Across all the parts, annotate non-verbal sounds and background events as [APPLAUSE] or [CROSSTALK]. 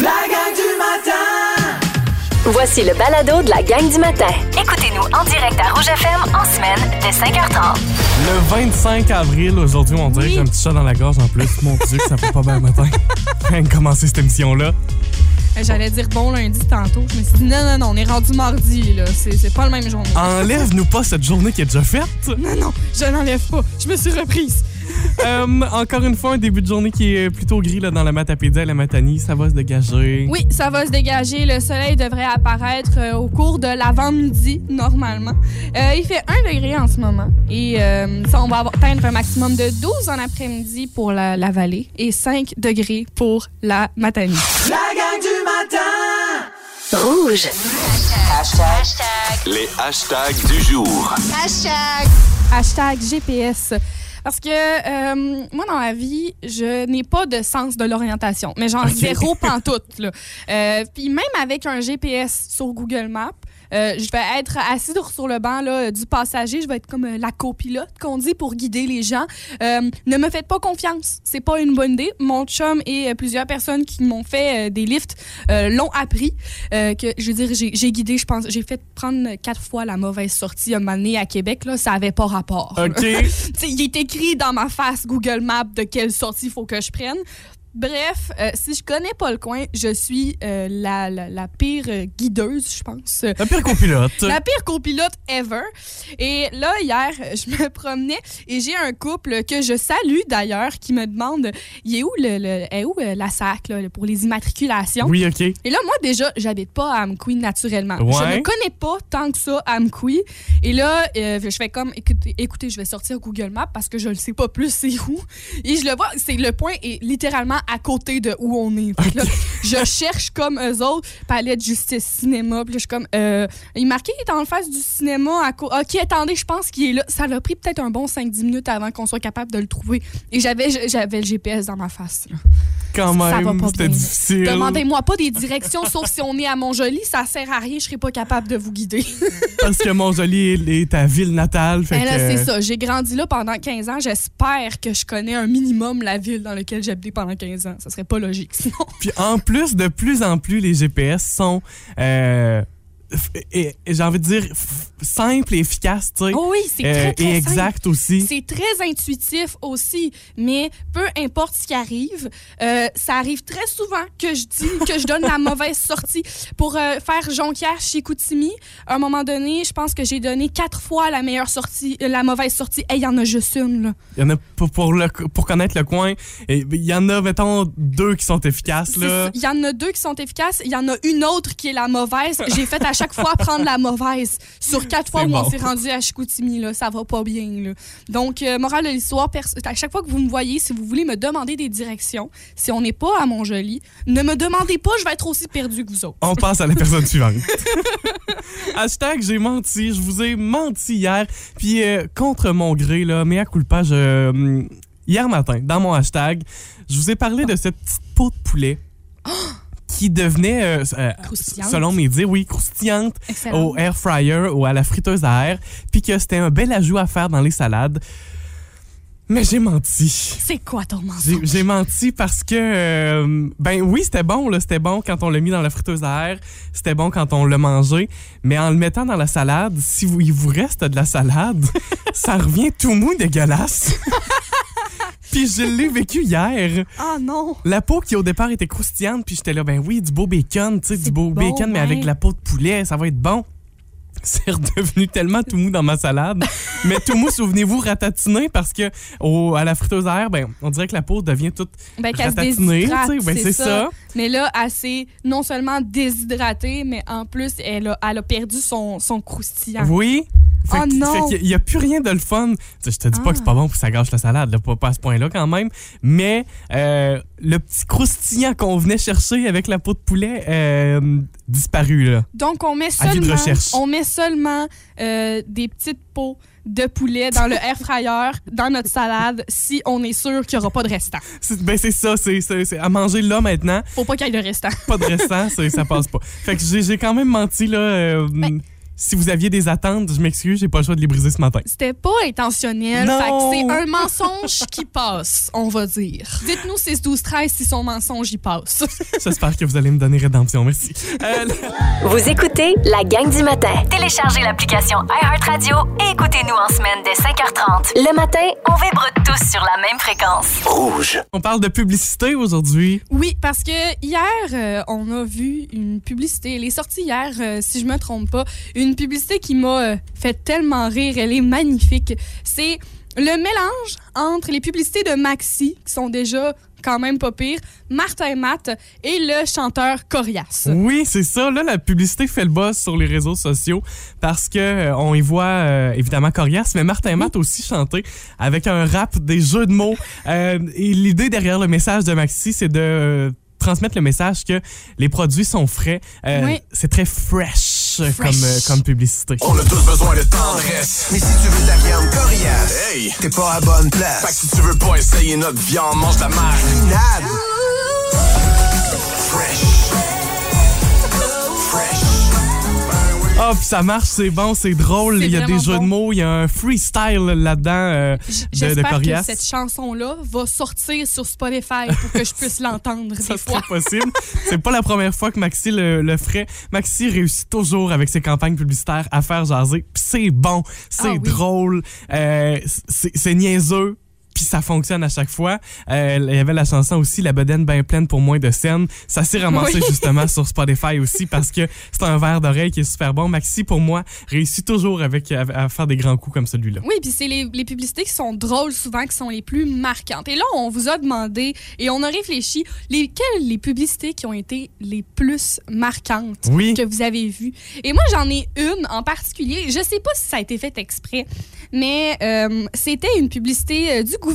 La gang du matin! Voici le balado de la gang du matin. Écoutez-nous en direct à Rouge FM en semaine dès 5h30. Le 25 avril, aujourd'hui, on dirait que j'ai un petit chat dans la gorge en plus. Mon Dieu, que ça fait pas bien le matin. [LAUGHS] Rien de commencer cette émission-là. Euh, J'allais dire bon lundi tantôt. Je me suis dit non, non, non, on est rendu mardi, là. C'est c'est pas le même journée. Enlève-nous pas cette journée qui est déjà faite. Non, non, je n'enlève pas. Je me suis reprise. Euh, [LAUGHS] encore une fois, un début de journée qui est plutôt gris là, dans la Matapédia et la Matanie. Ça va se dégager. Oui, ça va se dégager. Le soleil devrait apparaître euh, au cours de l'avant-midi, normalement. Euh, il fait 1 degré en ce moment. Et euh, ça, on va atteindre un maximum de 12 en après-midi pour la, la vallée et 5 degrés pour la Matanie. La gang du matin! Rouge. Les hashtags du jour. Hashtag GPS. Parce que euh, moi, dans la vie, je n'ai pas de sens de l'orientation. Mais genre Ok. zéro [LAUGHS] pantoute. Là. Euh, Puis même avec un GPS sur Google Maps, euh, je vais être assise sur- le banc là, du passager. Je vais être comme euh, la copilote qu'on dit pour guider les gens. Euh, ne me faites pas confiance. C'est pas une bonne idée. Mon chum et plusieurs personnes qui m'ont fait des lifts l'ont appris. Que, je veux dire, j'ai guidé, je pense, j'ai fait prendre quatre fois la mauvaise sortie à un moment donné à Québec. Là, ça avait pas rapport. OK. [LAUGHS] Il est écrit dans ma face Google Maps de quelle sortie il faut que je prenne. Bref, euh, si je connais pas le coin, je suis euh, la, la, la pire guideuse, je pense. La pire copilote. La pire copilote ever. Et là, hier, je me [LAUGHS] promenais et j'ai un couple que je salue d'ailleurs qui me demande il est où, le, le- est où euh, la SAC là, pour les immatriculations? Oui, OK. Et là, moi, déjà, j'habite pas à Amqui naturellement. Je ne connais pas tant que ça Amqui. Et là, euh, je fais comme, écoutez, écoutez, je vais sortir Google Maps parce que je ne sais pas plus c'est où. Et je le vois, c'est le point est littéralement à côté de où on est. Fait que là, je cherche comme eux autres, palais de justice, cinéma. Puis là, je suis comme, euh, il est marqué qu'il est en face du cinéma. À co- ok, attendez, je pense qu'il est là. Ça l'a pris peut-être un bon 5-10 minutes avant qu'on soit capable de le trouver. Et j'avais j'avais le GPS dans ma face. là. Quand Ça va même, pas c'était difficile. Demandez-moi pas des directions, sauf si on est à Montjoli, ça sert à rien, je serai pas capable de vous guider. [LAUGHS] Parce que Montjoli est ta ville natale. Fait Ben là, que- c'est ça. J'ai grandi là pendant 15 ans. J'espère que je connais un minimum la ville dans laquelle j'ai habité pendant 15 ans. Ça serait pas logique, sinon. Puis en plus, de plus en plus, les GPS sont, euh, et- et j'ai envie de dire, simples et efficaces, tu sais. Oh oui, c'est Euh, très, très et simple. exact aussi. C'est très intuitif aussi, mais peu importe ce qui arrive, euh, ça arrive très souvent que je dis que je donne la [LAUGHS] mauvaise sortie. Pour euh, faire Jonquière chez Koutimi, à un moment donné, je pense que j'ai donné quatre fois la meilleure sortie, la mauvaise sortie. Et il y en a juste une, là. Il y en a pour, pour, le, pour connaître le coin. et Il y en a, mettons, deux qui sont efficaces, là. Il y en a deux qui sont efficaces. Il y en a une autre qui est la mauvaise. [LAUGHS] J'ai fait à chaque fois prendre la mauvaise. Sur quatre fois où on s'est rendu à Chicoutimi, là, ça va pas bien. Là. Donc, euh, morale de l'histoire, à chaque fois que vous me voyez, si vous voulez me demander des directions, si on n'est pas à Montjoli, ne me demandez pas, je vais être aussi perdu que vous autres. On passe à la personne [LAUGHS] suivante. Hashtag j'ai menti. Je vous ai menti hier. Puis euh, contre mon gré, là, mais à culpa, je, euh, hier matin, dans mon hashtag, je vous ai parlé de cette petite peau de poulet qui devenait, euh, euh, selon mes dires, oui, croustillante Excellent. au air fryer ou à la friteuse à air. Puis que c'était un bel ajout à faire dans les salades. Mais j'ai menti. C'est quoi ton mensonge? j'ai menti parce que, euh, ben oui, c'était bon, là, c'était bon quand on l'a mis dans la friteuse à air, c'était bon quand on l'a mangé, mais en le mettant dans la salade, si vous, il vous reste de la salade, [LAUGHS] ça revient tout mou dégueulasse. [LAUGHS] puis je l'ai vécu hier. Ah non! La peau qui au départ était croustillante, puis j'étais là, ben oui, du beau bacon, tu sais, du beau bacon, mais avec la peau de poulet, ça va être bon. [LAUGHS] C'est redevenu tellement tout mou dans ma salade. mais tout mou, souvenez-vous, ratatiné, parce que au- à la friteuse à air, ben, on dirait que la peau devient toute Ben, ratatinée, déshydrate, tu sais. Ben, c'est c'est ça. ça. Mais là, elle s'est non seulement déshydratée, mais en plus, elle a, elle a perdu son, son croustillant. Oui. Fait Oh que- non! qu'il n'y a, plus rien de le fun. Je te dis pas Ah. que c'est pas bon pour que ça gâche la salade, là, pas, à ce point-là quand même. Mais euh, le petit croustillant qu'on venait chercher avec la peau de poulet euh, disparu. Là. Donc, on met seulement, on met seulement euh, des petites peaux de poulet dans le [LAUGHS] air fryer, dans notre salade, si on est sûr qu'il n'y aura pas de restant. C'est- Ben c'est ça, c'est à manger là maintenant. Faut pas qu'il y ait de restant. Pas de restant, ça passe pas. [LAUGHS] Fait que j'ai j'ai quand même menti là. euh, Ben, si vous aviez des attentes, je m'excuse, j'ai pas le choix de les briser ce matin. C'était pas intentionnel. C'est un mensonge qui passe, on va dire. Dites-nous 6 12 13 si son mensonge y passe. [LAUGHS] J'espère que vous allez me donner rédemption. Merci. Euh, Vous écoutez la gang du matin. Téléchargez l'application iHeartRadio et écoutez-nous en semaine dès 5h30. Le matin, on vibre tous sur la même fréquence. Rouge. on parle de publicité aujourd'hui. Oui, parce que hier, euh, on a vu une publicité. Elle est sortie hier, euh, si je me trompe pas. Une publicité qui m'a euh, fait tellement rire. Elle est magnifique. C'est le mélange entre les publicités de Maxi, qui sont déjà quand même pas pires, Martin Matt et le chanteur Corias. Oui, c'est ça. Là, la publicité fait le buzz sur les réseaux sociaux parce que euh, on y voit euh, évidemment Corias, mais Martin Matt aussi chanter avec un rap, des jeux de mots. Euh, et l'idée derrière le message de Maxi, c'est de transmettre le message que les produits sont frais. Oui. C'est très fresh, euh, Fresh. Comme, euh, comme publicité. On a tous besoin de tendresse. Mais si tu veux de la viande coriace, Hey! t'es pas à bonne Fait que place. si tu veux pas essayer notre viande, mange de la marde. Ah, puis ça marche, c'est bon, c'est drôle. Il y a des jeux de mots, il y a un freestyle là-dedans euh, de, de J'espère que Corias. cette chanson-là va sortir sur Spotify pour que je puisse l'entendre [LAUGHS] Ça serait possible. C'est pas la première fois que Maxi le, le ferait. Maxi réussit toujours avec ses campagnes publicitaires à faire jaser. C'est bon, c'est Ah oui. drôle, euh, c'est niaiseux. Puis ça fonctionne à chaque fois. Euh, il y avait la chanson aussi, La bedaine bien pleine pour moins de scènes. Ça s'est ramassé Oui. justement sur Spotify aussi parce que c'est un verre d'oreille qui est super bon. Maxi, pour moi, réussit toujours avec, à, à faire des grands coups comme celui-là. Oui, puis c'est les, les publicités qui sont drôles souvent qui sont les plus marquantes. Et là, on vous a demandé et on a réfléchi lesquelles les publicités qui ont été les plus marquantes Oui. que vous avez vues. Et moi, j'en ai une en particulier. Je sais pas si ça a été fait exprès, mais euh, c'était une publicité euh, du gouvernement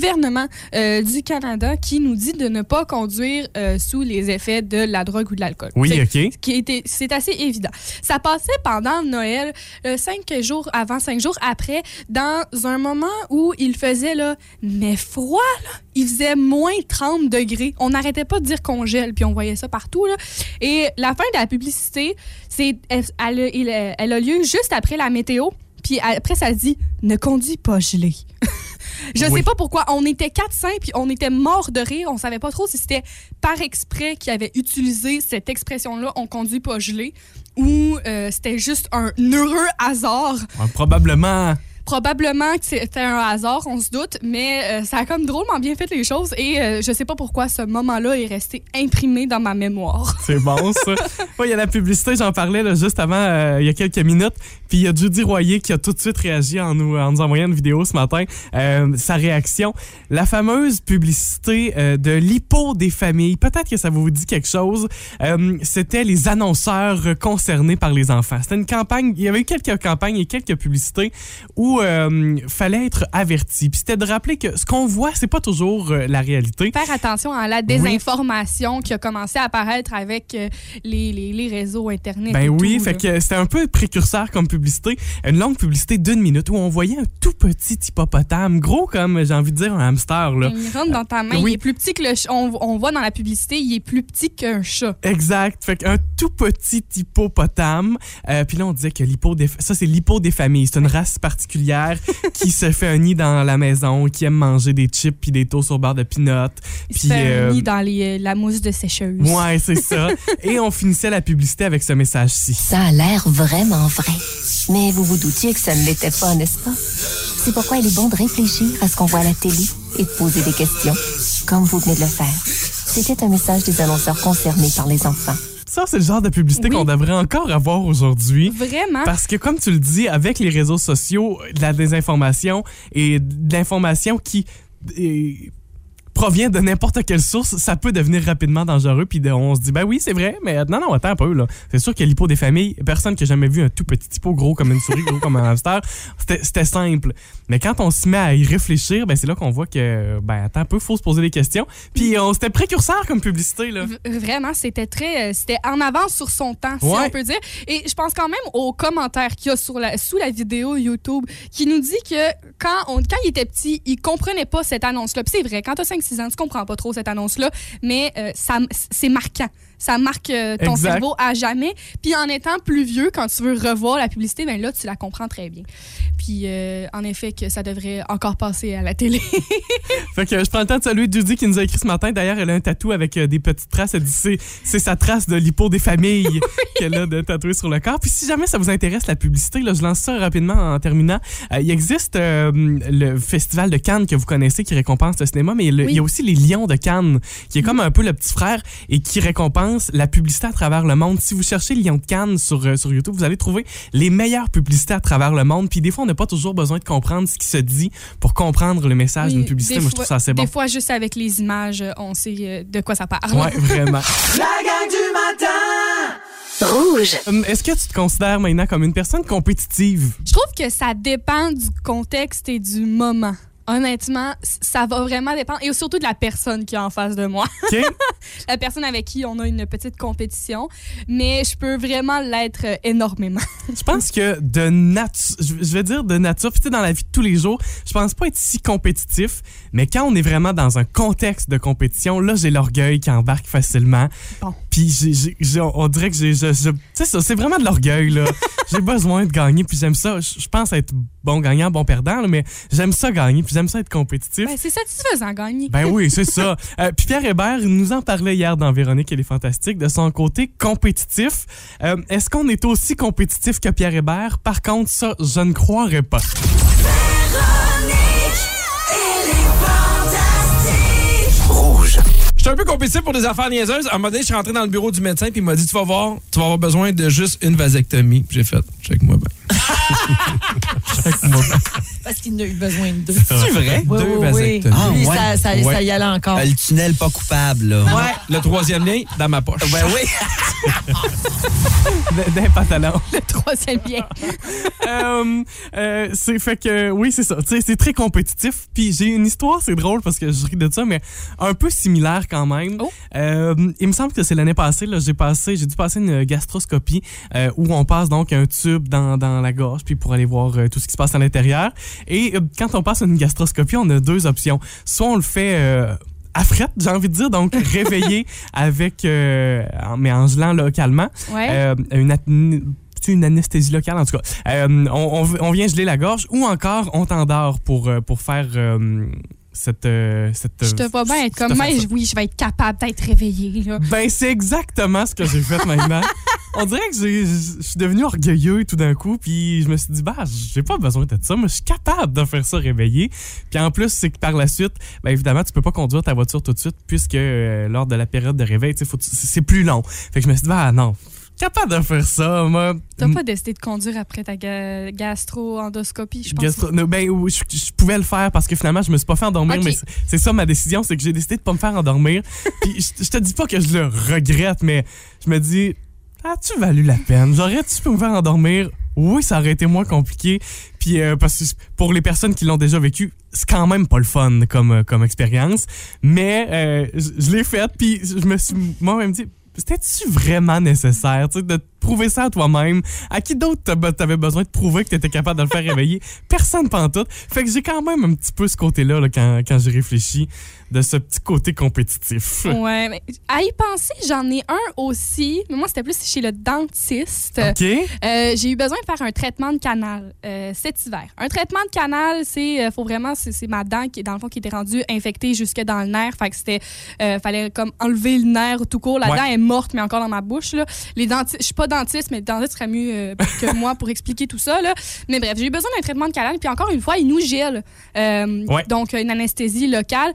euh, du Canada qui nous dit de ne pas conduire euh, sous les effets de la drogue ou de l'alcool. Oui, C'est- OK. qui était, c'est assez évident. Ça passait pendant Noël, euh, cinq jours avant, cinq jours après, dans un moment où il faisait là, mais froid là, il faisait moins 30 degrés. On n'arrêtait pas de dire qu'on gèle, puis on voyait ça partout là. Et la fin de la publicité, c'est, elle, elle elle a lieu juste après la météo. Puis après, ça dit ne conduis pas gelé. [LAUGHS] Je Oui. sais pas pourquoi. On était 4-5 puis on était morts de rire. On savait pas trop si c'était par exprès qu'ils avaient utilisé cette expression-là, on conduit pas gelé, ou euh, c'était juste un heureux hasard. Ah, probablement. Probablement que c'était un hasard, on se doute, mais euh, ça a comme drôlement bien fait les choses et euh, je sais pas pourquoi ce moment-là est resté imprimé dans ma mémoire. [LAUGHS] C'est bon, ça. Il y a la publicité, j'en parlais juste avant, euh, il y a quelques minutes. Puis il y a Judy Royer qui a tout de suite réagi en nous, en nous envoyant une vidéo ce matin. Euh, sa réaction. La fameuse publicité de l'hippo des familles. Peut-être que ça vous dit quelque chose. C'était les annonceurs concernés par les enfants. C'était une campagne, il y avait eu quelques campagnes et quelques publicités où euh, fallait être averti. Puis c'était de rappeler que ce qu'on voit, c'est pas toujours euh, la réalité. Faire attention à la désinformation qui a commencé à apparaître avec euh, les, les- les réseaux Internet. et Ben oui, tout, fait là. que c'était un peu précurseur comme publicité. Une longue publicité d'une minute où on voyait un tout petit hippopotame, gros comme, j'ai envie de dire, un hamster. Là. Il rentre dans ta main, Oui. il est plus petit que le ch- on, on voit dans la publicité, il est plus petit qu'un chat. Exact. Fait qu'un tout petit hippopotame. Puis là, on disait que l'hippo des... ça, c'est l'hippo des familles. C'est une race particulière [LAUGHS] qui se fait un nid dans la maison, qui aime manger des chips puis des toasts au beurre de peanut. Il se Puis, fait euh, un nid dans les, euh, la mousse de sécheuse. Ouais, c'est ça. [LAUGHS] Et on finissait la publicité avec ce message-ci. Ça a l'air vraiment vrai. Mais vous vous doutiez que ça ne l'était pas, n'est-ce pas? C'est pourquoi il est bon de réfléchir à ce qu'on voit à la télé et de poser des questions, comme vous venez de le faire. C'était un message des annonceurs concernés par les enfants. Ça, c'est le genre de publicité Oui. qu'on devrait encore avoir aujourd'hui. Vraiment? Parce que, comme tu le dis, avec les réseaux sociaux, de la désinformation et de l'information qui provient de n'importe quelle source, ça peut devenir rapidement dangereux. Puis on se dit, ben oui, c'est vrai, mais non, non, attends un peu. là. C'est sûr que l'hippo des familles, personne qui a jamais vu un tout petit hippo gros comme une souris, gros comme un hamster, c'était simple. Mais quand on se met à y réfléchir, ben c'est là qu'on voit que, ben attends un peu, faut se poser des questions. Puis on c'était précurseur comme publicité. là. V- Vraiment, c'était très, euh, c'était en avance sur son temps, si on peut dire. Et je pense quand même aux commentaires qu'il y a sur la, sous la vidéo YouTube, qui nous dit que quand, on, quand il était petit, il comprenait pas cette annonce-là. Puis c'est vrai, quand t'as 5-6 ans, tu comprends pas trop cette annonce-là, mais euh, ça, c'est marquant. Ça marque euh, ton Exact. cerveau à jamais. Puis en étant plus vieux, quand tu veux revoir la publicité, ben là, tu la comprends très bien. Puis euh, en effet, que ça devrait encore passer à la télé. [LAUGHS] Fait que je prends le temps de saluer Judy qui nous a écrit ce matin. D'ailleurs, elle a un tatou avec euh, des petites traces. Elle dit c'est, c'est sa trace de l'hypo des familles [LAUGHS] qu'elle a de tatouer sur le corps. Puis si jamais ça vous intéresse la publicité, là, je lance ça rapidement en terminant. Euh, il existe euh, le festival de Cannes que vous connaissez qui récompense le cinéma, mais le- il y a aussi les Lions de Cannes qui est comme un peu le petit frère et qui récompense la publicité à travers le monde. Si vous cherchez Lions de Cannes sur, euh, sur YouTube, vous allez trouver les meilleures publicités à travers le monde. Puis des fois, on n'a pas toujours besoin de comprendre ce qui se dit pour comprendre le message d'une Oui, publicité. des Moi, je trouve ça assez bon. Des fois, juste avec les images, euh, on sait euh, de quoi ça parle. Ouais, [LAUGHS] vraiment. La gang du matin Rouge. Hum, Est-ce que tu te considères maintenant comme une personne compétitive? Je trouve que ça dépend du contexte et du moment. Honnêtement, ça va vraiment dépendre. Et surtout de la personne qui est en face de moi. [LAUGHS] La personne avec qui on a une petite compétition. Mais je peux vraiment l'être euh, énormément. [LAUGHS] je pense que de nature, je vais dire de nature, puis tu sais, dans la vie de tous les jours, je pense pas être si compétitif, mais quand on est vraiment dans un contexte de compétition, là, j'ai l'orgueil qui embarque facilement. Bon. Puis j'ai- j'ai- j'ai- on dirait que j'ai. sais, ça, c'est vraiment de l'orgueil, là. [LAUGHS] j'ai besoin de gagner, puis j'aime ça. Je je pense être bon gagnant, bon perdant, là, mais j'aime ça gagner, puis j'aime ça être compétitif. Ben, c'est satisfaisant, gagner. Ben oui, c'est [LAUGHS] ça. Euh, puis Pierre Hébert nous en parlait hier dans Véronique, elle est fantastique, de son côté compétitif. Euh, Est-ce qu'on est aussi compétitif que Pierre Hébert? Par contre, ça, je ne croirais pas. Rouge. J'étais un peu compétitif pour des affaires niaiseuses. À un moment donné, je suis rentré dans le bureau du médecin puis il m'a dit Tu vas voir, tu vas avoir besoin de juste une vasectomie. J'ai fait Check-moi bien. [LAUGHS] Check-moi bien. Parce qu'il n'a eu besoin de deux. C'est vrai? Oui, Deux oui, vasectomies. Ah, Lui, ouais. ça, ça, Ouais. ça y allait encore. Euh, le tunnel pas coupable, là. Ouais. Le troisième lien, dans ma poche. Ben oui. [LAUGHS] D'un pantalon. Le troisième bien. [LAUGHS] Euh, euh, c'est fait que oui c'est ça c'est très compétitif puis j'ai une histoire c'est drôle parce que je ris de ça mais un peu similaire quand même Oh. Euh, il me semble que c'est l'année passée là j'ai passé j'ai dû passer une gastroscopie euh, où on passe donc un tube dans, dans la gorge puis pour aller voir euh, tout ce qui se passe à l'intérieur et euh, quand on passe une gastroscopie on a deux options soit on le fait euh, à frette, j'ai envie de dire, donc [LAUGHS] réveillé avec, euh, mais en gelant localement. Ouais. Euh, une, anesthésie locale, en tout cas. Euh, on, on- on vient geler la gorge ou encore on t'endort pour, pour faire euh, cette, euh, cette. je te vois bien être comme affaire-là. Oui, je vais être capable d'être réveillée. là. Ben, c'est exactement ce que j'ai fait maintenant. [LAUGHS] On dirait que je suis devenu orgueilleux tout d'un coup, puis je me suis dit, bah, j'ai pas besoin de ça, moi, je suis capable de faire ça réveillé. Puis en plus, c'est que par la suite, ben évidemment, tu peux pas conduire ta voiture tout de suite, puisque euh, lors de la période de réveil, c'est plus long. Fait que je me suis dit, bah, non, capable de faire ça, moi. T'as pas décidé de conduire après ta ga- gastro-endoscopie, je pense? Gastro- ben, je, je pouvais le faire parce que finalement, je me suis pas fait endormir, mais c'est- ça ma décision, c'est que j'ai décidé de pas me faire endormir. [LAUGHS] Puis je, je te dis pas que je le regrette, mais je me dis, as-tu valu la peine? J'aurais-tu pu me faire endormir? Oui, ça aurait été moins compliqué. Puis euh, parce que pour les personnes qui l'ont déjà vécu, c'est quand même pas le fun comme, euh, comme expérience. Mais euh, je, je l'ai fait, puis je me suis moi-même dit, c'était-tu vraiment nécessaire de prouver ça à toi-même? À qui d'autre t'avais besoin de prouver que t'étais capable de le faire [LAUGHS] réveiller? Personne tout. Fait que j'ai quand même un petit peu ce côté-là là, quand, quand j'ai réfléchi de ce petit côté compétitif. Ouais, mais à y penser, j'en ai un aussi. Mais moi, c'était plus chez le dentiste. OK? Euh, j'ai eu besoin de faire un traitement de canal euh, cet hiver. Un traitement de canal, c'est euh, faut vraiment c'est c'est ma dent qui dans le fond qui était rendue infectée jusque dans le nerf. Fait que c'était fallait comme enlever le nerf tout court. La Ouais. dent est morte mais encore dans ma bouche là. Les dentistes, je suis pas dentiste mais le dentiste serait mieux que [LAUGHS] moi pour expliquer tout ça là. Mais bref, j'ai eu besoin d'un traitement de canal puis encore une fois, il nous gèle. Ouais. Donc une anesthésie locale,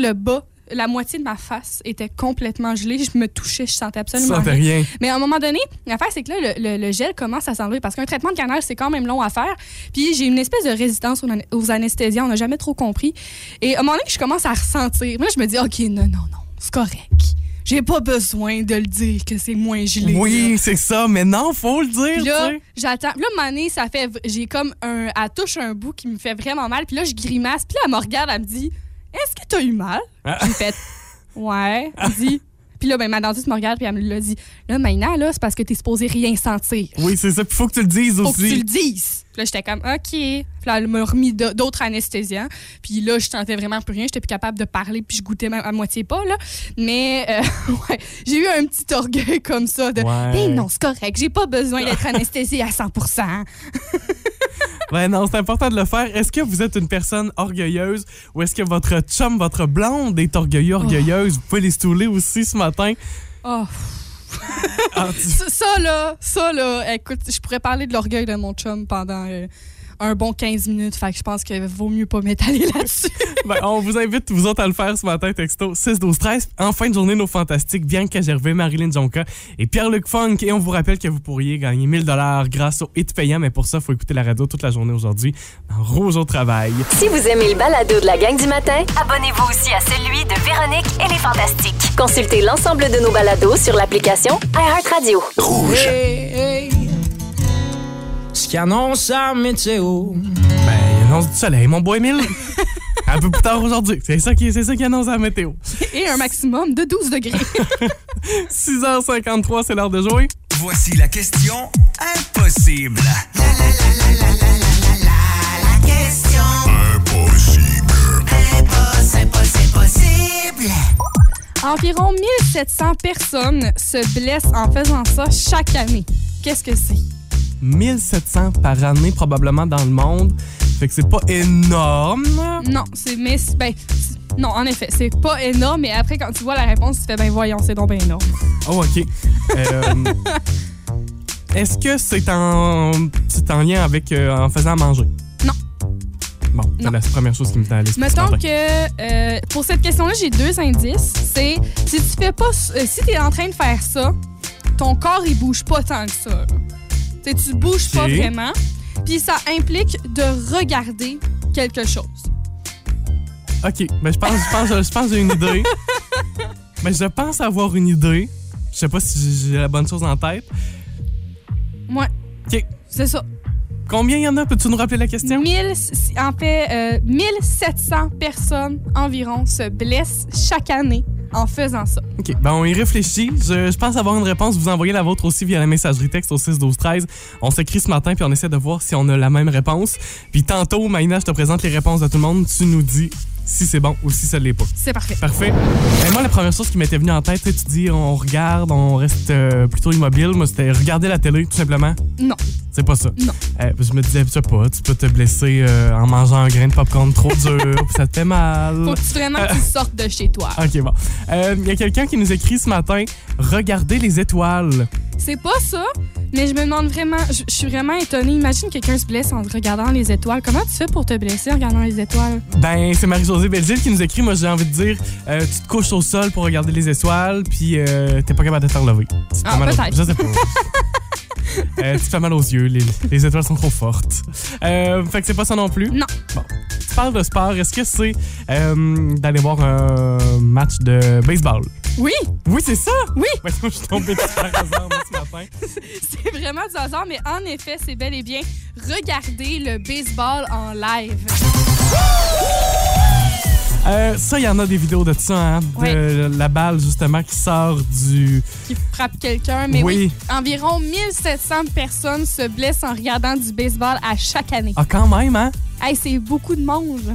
le bas la moitié de ma face était complètement gelée. Je me touchais, je sentais absolument sentais rien. rien. Mais à un moment donné, l'affaire, c'est que là, le, le- le gel commence à s'enlever parce qu'un traitement de canal, c'est quand même long à faire. Puis j'ai une espèce de résistance aux, an- aux anesthésiens, on n'a jamais trop compris. Et à un moment donné, je commence à ressentir. Moi, je me dis, OK, non, non, non, c'est correct. J'ai pas besoin de le dire que c'est moins gelé. Oui, là. c'est ça, mais non, faut le dire. Puis là, j'attends. Là, à un moment donné, ça fait. J'ai comme un. Elle touche un bout qui me fait vraiment mal. Puis là, je grimace. Puis là, elle me regarde, elle me dit Est-ce que t'as eu mal? Ah. J'ai fait Ouais. Elle dit Puis là, ben, ma dentiste me regarde, puis elle me l'a dit. Là, maintenant, là, c'est parce que t'es supposé rien sentir. Oui, c'est ça. Puis faut que tu le dises Faut que tu aussi. le dises. Là, j'étais comme, OK. Puis là, elle m'a remis d'autres anesthésiants. Puis là, je sentais vraiment plus rien. J'étais plus capable de parler, puis je goûtais même à moitié pas, là. Mais, euh, [LAUGHS] ouais, j'ai eu un petit orgueil comme ça de, Ouais. ben non, c'est correct. J'ai pas besoin d'être [LAUGHS] anesthésiée à 100% Ouais, non, c'est important de le faire. Est-ce que vous êtes une personne orgueilleuse ou est-ce que votre chum, votre blonde est orgueilleux, orgueilleuse? Vous pouvez les stouler aussi ce matin. Oh. [LAUGHS] Ça, là, ça, là, écoute, je pourrais parler de l'orgueil de mon chum pendant euh, un bon 15 minutes. Fait que je pense qu'il vaut mieux pas m'étaler [LAUGHS] là-dessus. Ben, on vous invite, vous autres, à le faire ce matin, texto 6 12 13 En fin de journée, nos fantastiques, Bianca Gervais, Marilyn Jonca et Pierre-Luc Funk. Et on vous rappelle que vous pourriez gagner 1000 grâce au hit payant, mais pour ça, il faut écouter la radio toute la journée aujourd'hui dans Rouge au travail. Si vous aimez le balado de la gang du matin, abonnez-vous aussi à celui de Véronique et les Fantastiques. Consultez l'ensemble de nos balados sur l'application iHeartRadio. Rouge. Ce qui annonce la météo. Ben, il annonce du soleil, mon boy Emile. Un peu plus tard aujourd'hui. C'est ça qui, c'est ça qui annonce la météo. Et un maximum de 12 degrés. [LAUGHS] 6h53, c'est l'heure de jouer. Voici la question impossible. Environ 1700 personnes se blessent en faisant ça chaque année. Qu'est-ce que c'est? 1700 par année, probablement, dans le monde. Fait que c'est pas énorme. Non, c'est mais ben non, en effet, c'est pas énorme, mais après quand tu vois la réponse, tu fais ben voyons, c'est donc bien énorme. Oh, OK. Euh, Est-ce que c'est en, c'est en lien avec euh, en faisant à manger? Non. Bon, c'est la première chose qui me vient à l'esprit. Mettons que euh, pour cette question-là, j'ai deux indices. C'est si tu fais pas, euh, si t'es en train de faire ça, ton corps il bouge pas tant que ça. là. Tu sais, tu bouges pas vraiment. Puis ça implique de regarder quelque chose. OK. Ben, je pense, je pense, je pense j'ai une idée. [LAUGHS] Ben, je pense avoir une idée. Je sais pas si j'ai la bonne chose en tête. Ouais. OK. C'est ça. Combien il y en a? Peux-tu nous rappeler la question? 1000, en fait, euh, 1700 personnes environ se blessent chaque année en faisant ça. OK. Ben, on y réfléchit. Je, je pense avoir une réponse. Vous envoyez la vôtre aussi via la messagerie texte au 6 12 13 On s'écrit ce matin puis on essaie de voir si on a la même réponse. Puis tantôt, Maïna, je te présente les réponses de tout le monde. Tu nous dis si c'est bon ou si ça l'est pas. C'est parfait. Parfait. Ben, moi, la première chose qui m'était venue en tête, tu dis on regarde, on reste euh, plutôt immobile. Moi, c'était regarder la télé, tout simplement. Non. C'est pas ça. Non. Euh, je me disais, tu sais pas, tu peux te blesser euh, en mangeant un grain de popcorn trop dur, [LAUGHS] puis ça te fait mal. Faut que tu, vraiment que tu [LAUGHS] sortes de chez toi. OK, bon. Euh, Il y a quelqu'un qui nous écrit ce matin Regardez les étoiles. C'est pas ça, mais je me demande vraiment, je je suis vraiment étonnée. Imagine quelqu'un se blesse en regardant les étoiles. Comment tu fais pour te blesser en regardant les étoiles? Ben, c'est Marie-Josée Belzile qui nous écrit. Moi, j'ai envie de dire euh, tu te couches au sol pour regarder les étoiles, puis euh, t'es pas capable de te faire lever. Tu te Ah, peut-être. Je sais pas. [LAUGHS] Euh, tu te fais mal aux yeux, les, les étoiles sont trop fortes. Euh, fait que c'est pas ça non plus? Non. Bon. Tu parles de sport, est-ce que c'est euh, d'aller voir un match de baseball? Oui, Oui, c'est ça! Oui. Ben, je suis tombé dessus par hasard moi, ce matin. [LAUGHS] c'est vraiment du hasard, mais en effet, c'est bel et bien regarder le baseball en live. Euh, ça, il y en a des vidéos de ça, hein, de la balle, justement, qui sort du... Qui frappe quelqu'un, mais oui. Oui. Environ 1700 personnes se blessent en regardant du baseball à chaque année. Ah, quand même, hein? Hey, c'est beaucoup de monde. [LAUGHS]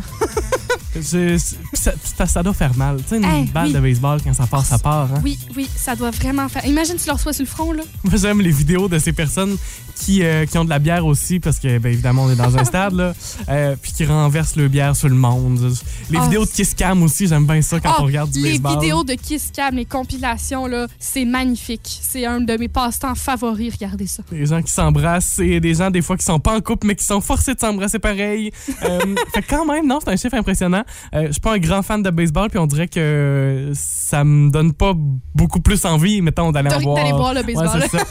Je- c'est- ça, doit faire mal. Tu sais, une Hey, balle oui. de baseball, quand ça part, ça part. Hein? Oui, oui, ça doit vraiment faire. Imagine tu le reçois sur le front, là. Moi, j'aime les vidéos de ces personnes qui, euh, qui ont de la bière aussi, parce que, bien évidemment, on est dans un [LAUGHS] stade, là, euh, puis qui renversent le bière sur le monde. Les Ah, vidéos de Kiss Cam aussi, j'aime bien ça quand Ah, on regarde du les baseball. vidéos de Kiss Cam, les compilations, là, c'est magnifique. C'est un de mes passe-temps favoris, regardez ça. Des gens qui s'embrassent et des gens, des fois, qui sont pas en couple, mais qui sont forcés de s'embrasser pareil. Euh, [LAUGHS] fait quand même, non, c'est un chiffre impressionnant. Euh, je suis pas un grand fan de baseball, puis on dirait que ça me donne pas beaucoup plus envie, mettons, d'aller en voir. le baseball. Ouais, c'est ça.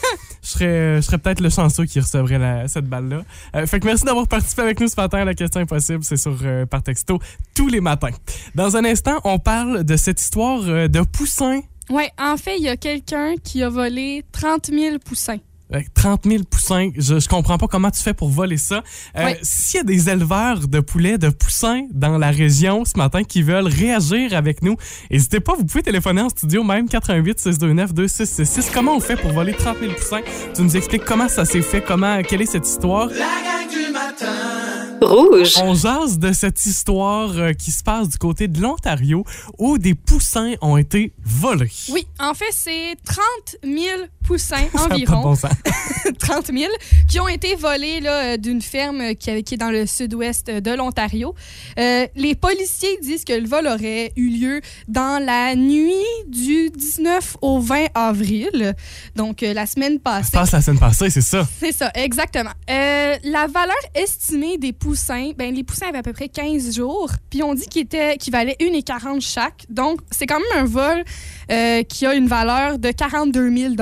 Je serais, je serais peut-être le chanceux qui recevrait la- cette balle-là. Euh, fait que merci d'avoir participé avec nous ce matin à la question impossible. C'est sur euh, par texto tous les matins. Dans un instant, on parle de cette histoire euh, de poussin. Ouais, en fait, il y a quelqu'un qui a volé 30 000 poussins. Euh, 30 000 poussins, je, je comprends pas comment tu fais pour voler ça. Euh, Ouais. S'il y a des éleveurs de poulets, de poussins dans la région ce matin qui veulent réagir avec nous, n'hésitez pas, vous pouvez téléphoner en studio, même 88 629 2666. Comment on fait pour voler 30 000 poussins? Tu nous expliques comment ça s'est fait, comment, quelle est cette histoire? La gang du matin. Rouge. On jase de cette histoire euh, qui se passe du côté de l'Ontario où des poussins ont été volés. Oui, en fait, c'est 30 000 poussins [LAUGHS] Ça environ. bon sens. [LAUGHS] 30 000 qui ont été volés là, euh, d'une ferme euh, qui, qui est dans le sud-ouest de l'Ontario. Euh, les policiers disent que le vol aurait eu lieu dans la nuit du 19 au 20 avril, donc euh, la semaine Ça passée. se passe la semaine passée, c'est ça. C'est ça, exactement. Euh, la valeur estimée des poussins, ben les poussins avaient à peu près 15 jours, puis on dit qu'ils qu'ils valaient 1,40 chaque. Donc c'est quand même un vol euh, qui a une valeur de 42 000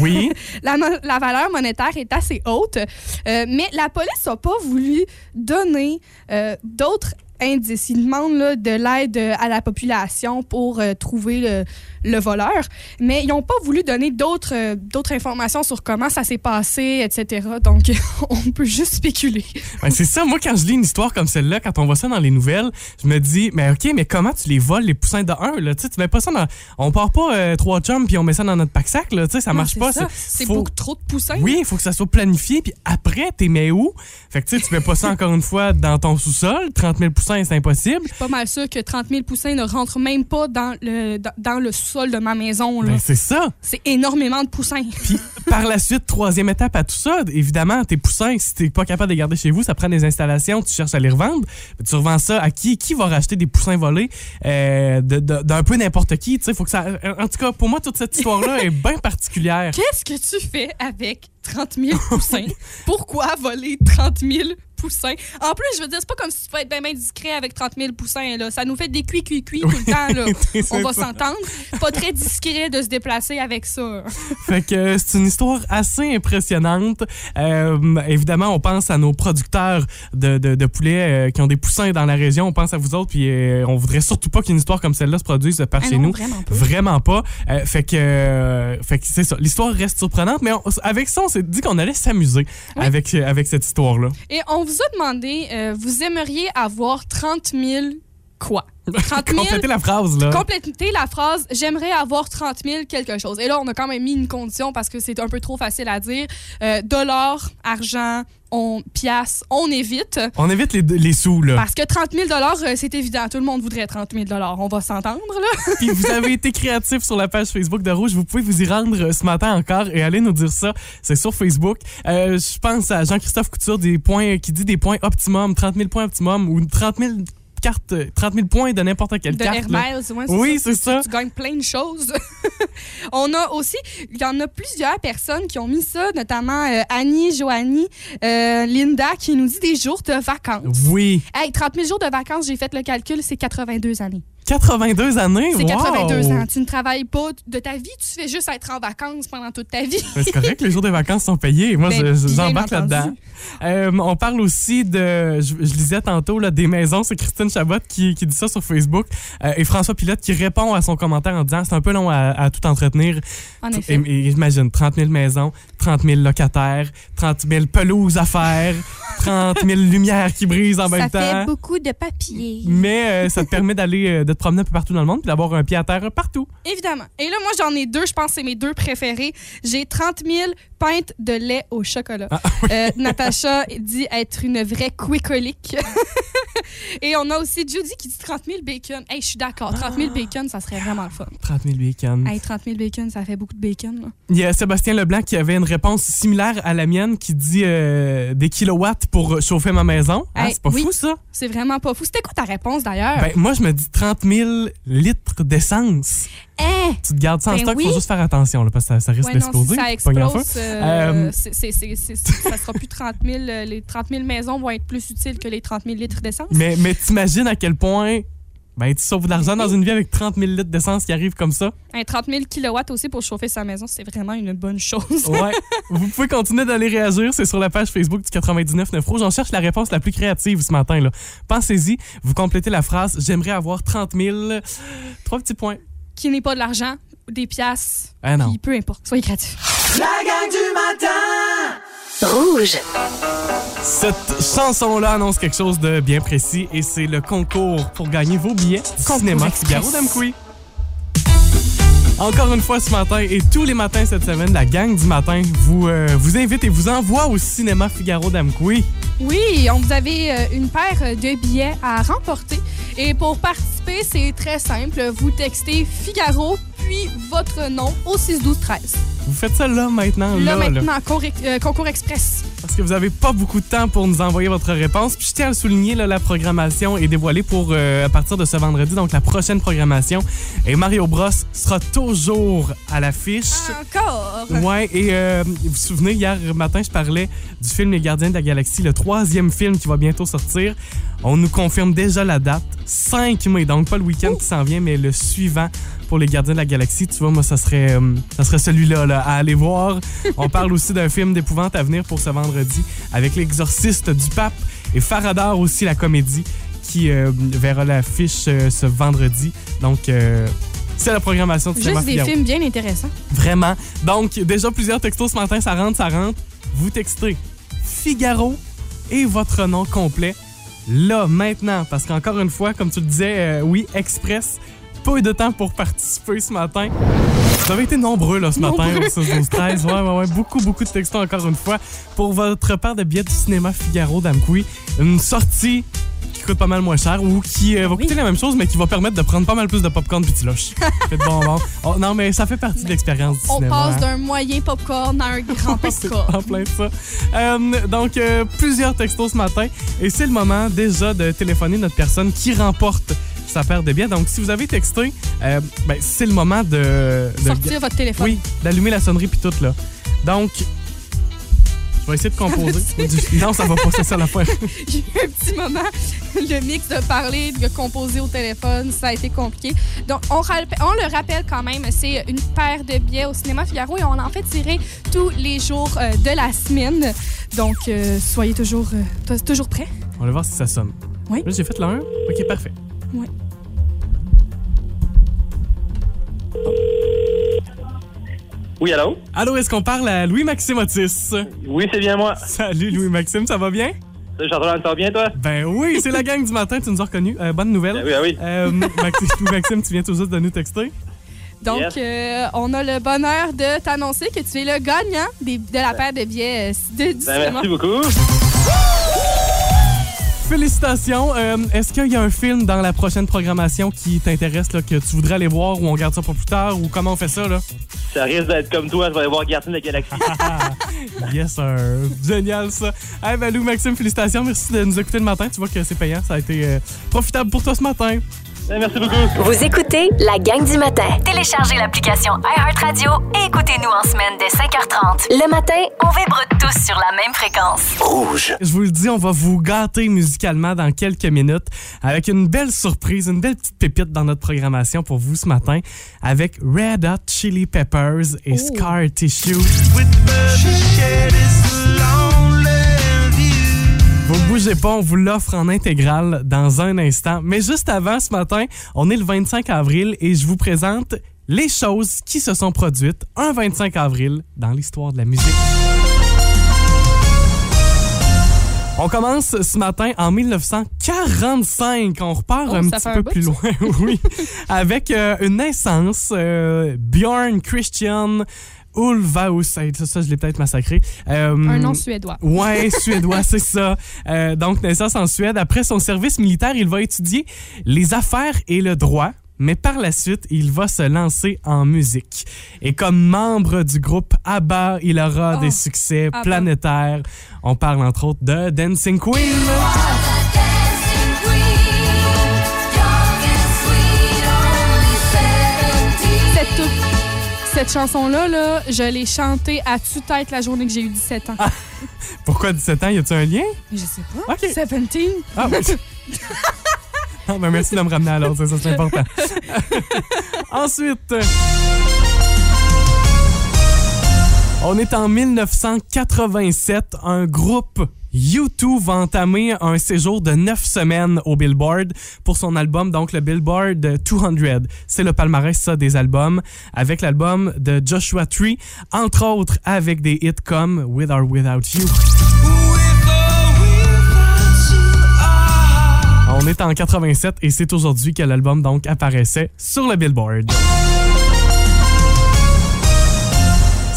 Oui. [LAUGHS] la, valeur monétaire est assez haute, euh, mais la police n'a pas voulu donner euh, d'autres indices. Ils demandent là, de l'aide à la population pour trouver le, le voleur, mais ils n'ont pas voulu donner d'autres euh, d'autres informations sur comment ça s'est passé, etc. Donc, [LAUGHS] on peut juste spéculer. Ben, c'est ça, moi, quand je lis une histoire comme celle-là, quand on voit ça dans les nouvelles, je me dis, mais OK, mais comment tu les voles, les poussins de un, là? Tu sais, tu mets pas ça dans. On part pas euh, trois chums puis on met ça dans notre pack-sac, là. Tu sais, ça Non, marche pas. ça. c'est- faut- beaucoup trop de poussins. Oui, il faut que ça soit planifié, puis après, t'es mets où? Fait que tu sais, tu mets pas ça encore une fois dans ton sous-sol. 30 000 poussins, c'est impossible. Je suis pas mal sûr que 30 000 poussins ne rentrent même pas dans le, dans, dans le sous-sol de ma maison. Ben, c'est ça. C'est énormément de poussins. Puis par la suite, troisième étape à tout ça, évidemment, tes poussins, si t'es pas capable de les garder chez vous, ça prend des installations, tu cherches à les revendre. Tu revends ça à qui? Qui va racheter des poussins volés euh, d'un peu n'importe qui? Tu sais, faut que ça. En tout cas, pour moi, toute cette histoire-là est bien [LAUGHS] particulière. Qu'est-ce que tu fais avec 30 000 [LAUGHS] poussins? Pourquoi voler 30 000 poussins? En plus, je veux dire, c'est pas comme si tu peux être bien, bien discret avec 30 000 poussins. Là. Ça nous fait des cuits, cuits, cuits tout le temps. Là. [LAUGHS] On va s'entendre. Pas très discret de se déplacer avec ça. Fait que euh, c'est une histoire assez impressionnante. Euh, évidemment, on pense à nos producteurs de, de, de poulets euh, qui ont des poussins dans la région. On pense à vous autres, puis euh, on voudrait surtout pas qu'une histoire comme celle-là se produise par Ah chez non, nous. vraiment pas. Vraiment pas. Fait que, fait que c'est ça. L'histoire reste surprenante, mais on- avec ça, on s'est dit qu'on allait s'amuser Oui. avec, avec cette histoire-là. Et on vous a demandé, euh, vous aimeriez avoir 30 000 quoi? [LAUGHS] 30 000 Complétez la phrase, là. Complétez la phrase J'aimerais avoir 30 000 quelque chose. Et là, on a quand même mis une condition parce que c'est un peu trop facile à dire. Euh, dollars, argent, on, piastres, on évite. on évite les, les sous, là. Parce que 30 000 euh, c'est évident. Tout le monde voudrait 30 000 On va s'entendre, là. [LAUGHS] Puis vous avez été créatif sur la page Facebook de Rouge. Vous pouvez vous y rendre euh, ce matin encore et aller nous dire ça. C'est sur Facebook. Euh, je pense à Jean-Christophe Couture des points, qui dit des points optimum, 30 000 points optimum ou 30 000 cartes, euh, 30 000 points de n'importe quelle De carte. Miles, ouais, Oui, c'est ça. Tu, gagnes plein de choses. [LAUGHS] on a aussi, il y en a plusieurs personnes qui ont mis ça, notamment euh, Annie, Joanie, euh, Linda, qui nous dit des jours de vacances. Oui. Hey, 30 000 jours de vacances, j'ai fait le calcul, c'est 82 années. 82 années. C'est wow. 82 ans. Tu ne travailles pas de ta vie, tu fais juste être en vacances pendant toute ta vie. [LAUGHS] C'est correct, les jours de vacances sont payés. Moi, Ben, je- j'embarque là-dedans. Euh, on parle aussi de, je, je lisais tantôt, là, des maisons. C'est Christine Chabot qui, qui dit ça sur Facebook. Euh, et François Pilote qui répond à son commentaire en disant c'est un peu long à, à tout entretenir. En Et, effet. et imagine, 30 000 maisons, 30 000 locataires, 30 000 pelouses à faire, [LAUGHS] 30 000 lumières qui brisent en même Ça fait temps. beaucoup de papier. Mais euh, ça te permet d'aller de te promener un peu partout dans le monde puis d'avoir un pied à terre partout. Évidemment. Et là, moi, j'en ai deux. Je pense que c'est mes deux préférés. J'ai 30 000 pintes de lait au chocolat. Ah, Euh, Natacha dit être une vraie quicolique. [LAUGHS] [LAUGHS] Et on a aussi Judy qui dit 30 000 bacon. Hey, je suis d'accord. 30 000 bacon, ça serait vraiment le fun. 30 000 bacon. Hey, 30 000 bacon, ça fait beaucoup de bacon. là. Il y a Sébastien Leblanc qui avait une réponse similaire à la mienne qui dit euh, des kilowatts pour chauffer ma maison. Ah, Hey, c'est pas oui. fou ça? C'est vraiment pas fou. C'était quoi ta réponse d'ailleurs? Ben, moi, je me dis 30 000 litres d'essence. Hein? Tu te gardes ça en Ben stock, il oui. faut juste faire attention là, parce que ça, ça risque Ouais, d'exploser. si ça explose, euh, Euh, c'est- c'est- c'est- ça sera plus 30 000. euh, Les 30 000 maisons vont être plus utiles que les 30 000 litres d'essence. Mais, mais t'imagines à quel point ben, tu sauves de l'argent dans une vie avec 30 000 litres d'essence qui arrivent comme ça? Un 30 000 kilowatts aussi pour chauffer sa maison, c'est vraiment une bonne chose. Ouais. [LAUGHS] Vous pouvez continuer d'aller réagir. C'est sur la page Facebook du 99.9 Rouge. On cherche la réponse la plus créative ce matin. là. Pensez-y. Vous complétez la phrase « J'aimerais avoir 30 000... » Trois petits points. Qui n'est pas de l'argent, des piastres, Ah non. puis peu importe. Soyez créatifs. La gang du matin Rouge. Cette chanson-là annonce quelque chose de bien précis et c'est le concours pour gagner vos billets du cinéma. Figaro d'Amqui. Encore une fois ce matin et tous les matins cette semaine, la gang du matin vous, euh, vous invite et vous envoie au cinéma Figaro d'Amqui. Oui, on vous avez euh, une paire de billets à remporter. Et pour participer, c'est très simple. Vous textez Figaro, puis votre nom au 6-12-13. Vous faites ça là maintenant, Là, là, là. maintenant, euh, concours express. Parce que vous n'avez pas beaucoup de temps pour nous envoyer votre réponse. Puis je tiens à le souligner, là, la programmation est dévoilée pour euh, à partir de ce vendredi, donc la prochaine programmation. Et Mario Bros sera toujours à l'affiche. Encore? Ouais, et euh, vous vous souvenez, hier matin, je parlais du film Les Gardiens de la Galaxie, le troisième film qui va bientôt sortir. On nous confirme déjà la date, 5 mai, donc pas le week-end qui s'en vient, mais le suivant pour Les Gardiens de la Galaxie. Tu vois, moi, ça serait, euh, ça serait celui-là là, à aller voir. On parle [LAUGHS] aussi d'un film d'épouvante à venir pour ce vendredi avec l'exorciste du pape et Faradar aussi, la comédie, qui euh, verra l'affiche euh, ce vendredi. Donc, c'est la programmation de Juste des Figaro. films bien intéressants. Vraiment. Donc, déjà plusieurs textos ce matin, ça rentre, ça rentre. Vous textez Figaro et votre nom complet là, maintenant. Parce qu'encore une fois, comme tu le disais, euh, oui, Express, peu de temps pour participer ce matin. Vous avez été nombreux là, ce matin au 6 12 13 Ouais, ouais, ouais. Beaucoup, beaucoup de textos encore une fois pour votre part de billets du cinéma Figaro d'Amqui. Une sortie qui coûte pas mal moins cher ou qui euh, va coûter la même chose, mais qui va permettre de prendre pas mal plus de popcorn puis de loches. [LAUGHS] Fait de bonbons. Oh, non, mais ça fait partie de l'expérience du On cinéma. passe hein. d'un moyen popcorn à un [LAUGHS] grand popcorn. en plein ça. Euh, donc, euh, plusieurs textos ce matin. Et c'est le moment déjà de téléphoner notre personne qui remporte sa paire de billets. Donc, si vous avez texté, euh, ben, c'est le moment de... de- Sortir votre téléphone. Oui, d'allumer la sonnerie puis tout, là. Donc, je vais essayer de composer. non, ça va pas, c'est ça l'affaire. [LAUGHS] J'ai eu un petit moment, le mix de parler, de composer au téléphone, ça a été compliqué. Donc, on, le rappelle quand même, c'est une paire de billets au cinéma Figaro et on en fait tirer tous les jours euh, de la semaine. Donc, euh, soyez toujours, euh, toujours prêts. On va voir si ça sonne. Oui. J'ai fait le 1. OK, parfait. Oui. Oui, allô? Allô, est-ce qu'on parle à Louis-Maxime Otis? Oui, c'est bien moi. Salut Louis-Maxime, ça va bien? Salut, ça va bien, toi? Ben oui, c'est la gang du matin, tu nous as reconnus. Euh, bonne nouvelle. Ben oui, ben oui. Euh, Maxime, [LAUGHS] Maxime, tu viens tout juste de nous texter. Donc, Yes. euh, on a le bonheur de t'annoncer que tu es le gagnant des- de la paire de billets euh, de, du Ben, merci beaucoup. Félicitations. Euh, Est-ce qu'il y a un film dans la prochaine programmation qui t'intéresse, que tu voudrais aller voir ou on garde ça pour plus tard ou comment on fait ça, là? Ça risque d'être comme toi, je vais aller voir Gardien de la Galaxie. [LAUGHS] Yes, sir. Génial, ça. Eh ben, Lou, Maxime, félicitations. Merci de nous écouter le matin. Tu vois que c'est payant. Ça a été euh, profitable pour toi ce matin. Merci beaucoup. Vous écoutez la gang du matin. Téléchargez l'application iHeartRadio et écoutez-nous en semaine dès 5h30. Le matin, on vibre tous sur la même fréquence. Rouge. Je vous le dis, on va vous gâter musicalement dans quelques minutes avec une belle surprise, une belle petite pépite dans notre programmation pour vous ce matin avec Red Hot Chili Peppers et Scar Tissue. Vous bougez pas, on vous l'offre en intégrale dans un instant. Mais juste avant ce matin, on est le 25 avril et je vous présente les choses qui se sont produites un 25 avril dans l'histoire de la musique. On commence ce matin en 1945. On repart Oh, un petit un peu bout, plus loin, [LAUGHS] oui, avec euh, une naissance. euh, Björn Christian Ulvaeus. Hey, Ça, ça, je l'ai peut-être massacré. Euh, Un nom suédois. Ouais, [LAUGHS] suédois, c'est ça. Euh, donc, naissance en Suède. Après son service militaire, il va étudier les affaires et le droit. Mais par la suite, il va se lancer en musique. Et comme membre du groupe ABBA, il aura Oh, des succès ABBA. planétaires. On parle entre autres de Dancing Queen. Cette chanson-là, là, je l'ai chantée à tue-tête la journée que j'ai eu 17 ans. [LAUGHS] Pourquoi 17 ans? Y a-tu un lien? Je sais pas. OK. 17. Ah, oui. Ah, [LAUGHS] merci de me ramener à l'ordre, ça, c'est important. [LAUGHS] Ensuite, On est en 1987. Un groupe U2 va entamer un séjour de neuf semaines au Billboard pour son album, donc le Billboard 200. C'est le palmarès des albums, avec l'album de Joshua Tree, entre autres avec des hits comme With or Without You. On est en 87 et c'est aujourd'hui que l'album donc apparaissait sur le Billboard.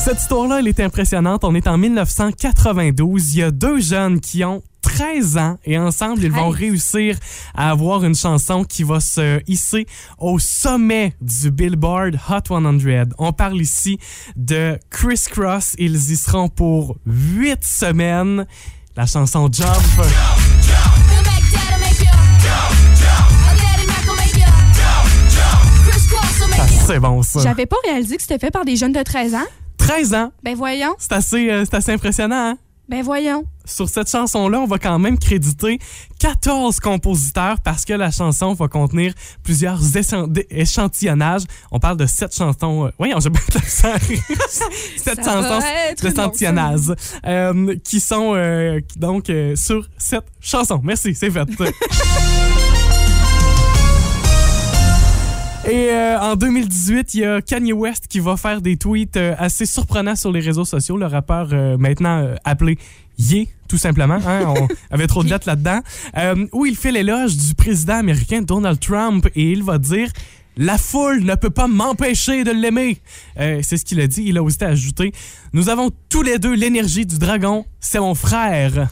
Cette histoire-là, elle est impressionnante. On est en 1992. Il y a deux jeunes qui ont 13 ans et ensemble, ils vont réussir à avoir une chanson qui va se hisser au sommet du Billboard Hot 100. On parle ici de Criss Cross. Ils y seront pour 8 semaines. La chanson Jump. C'est bon, ça. J'avais pas réalisé que c'était fait par des jeunes de 13 ans. 13 ans. Ben voyons. C'est assez, euh, c'est assez impressionnant, hein? Ben voyons. Sur cette chanson-là, on va quand même créditer 14 compositeurs parce que la chanson va contenir plusieurs échantillonnages. On parle de 7 chansons. euh, voyons, j'ai [LAUGHS] de l'accent. 7 Ça chansons d'échantillonnage euh, qui sont euh, donc euh, sur cette chanson. Merci, c'est fait. [LAUGHS] Et euh, en 2018, il y a Kanye West qui va faire des tweets euh, assez surprenants sur les réseaux sociaux. Le rappeur euh, maintenant euh, appelé Ye, tout simplement. Hein, on [LAUGHS] avait trop de lettres là-dedans. Euh, où il fait l'éloge du président américain Donald Trump et il va dire la foule ne peut pas m'empêcher de l'aimer. Euh, c'est ce qu'il a dit. Il a aussi ajouté Nous avons tous les deux l'énergie du dragon. C'est mon frère.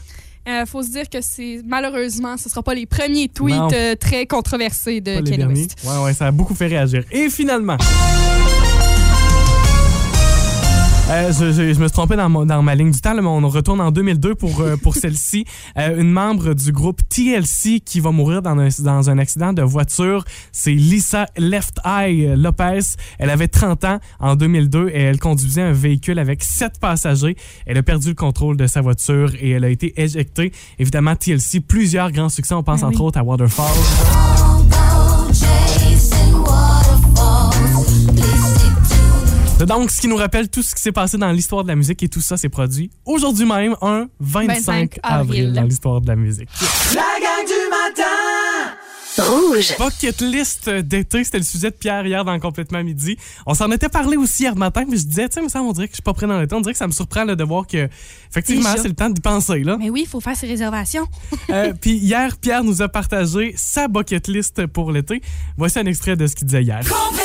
Euh, faut se dire que c'est malheureusement, ce sera pas les premiers tweets euh, très controversés de Kanye. West. Ouais, ouais, ça a beaucoup fait réagir. Et finalement. Euh, je, je- je me suis trompé dans, mon- dans ma ligne du temps, là, mais on retourne en 2002 pour, euh, pour [LAUGHS] celle-ci. Euh, une membre du groupe TLC qui va mourir dans un, dans un accident de voiture, c'est Lisa Left Eye Lopez. Elle avait 30 ans en 2002 et elle conduisait un véhicule avec 7 passagers. Elle a perdu le contrôle de sa voiture et elle a été éjectée. Évidemment, TLC, plusieurs grands succès. On pense Ben entre autres à Waterfall. Donc, ce qui nous rappelle tout ce qui s'est passé dans l'histoire de la musique et tout ça s'est produit aujourd'hui même, un 25, 25 avril, avril. dans l'histoire de la musique. La gang du matin Rouge. Bucket list d'été, c'était le sujet de Pierre hier dans Complètement Midi. On s'en était parlé aussi hier matin, mais je disais, tu sais, mais ça, on dirait que je suis pas prêt dans le temps. On dirait que ça me surprend là, de voir que, effectivement, c'est le temps d'y penser. là. Mais oui, il faut faire ses réservations. Euh, [LAUGHS] Puis hier, Pierre nous a partagé sa bucket list pour l'été. Voici un extrait de ce qu'il disait hier. Complètement midi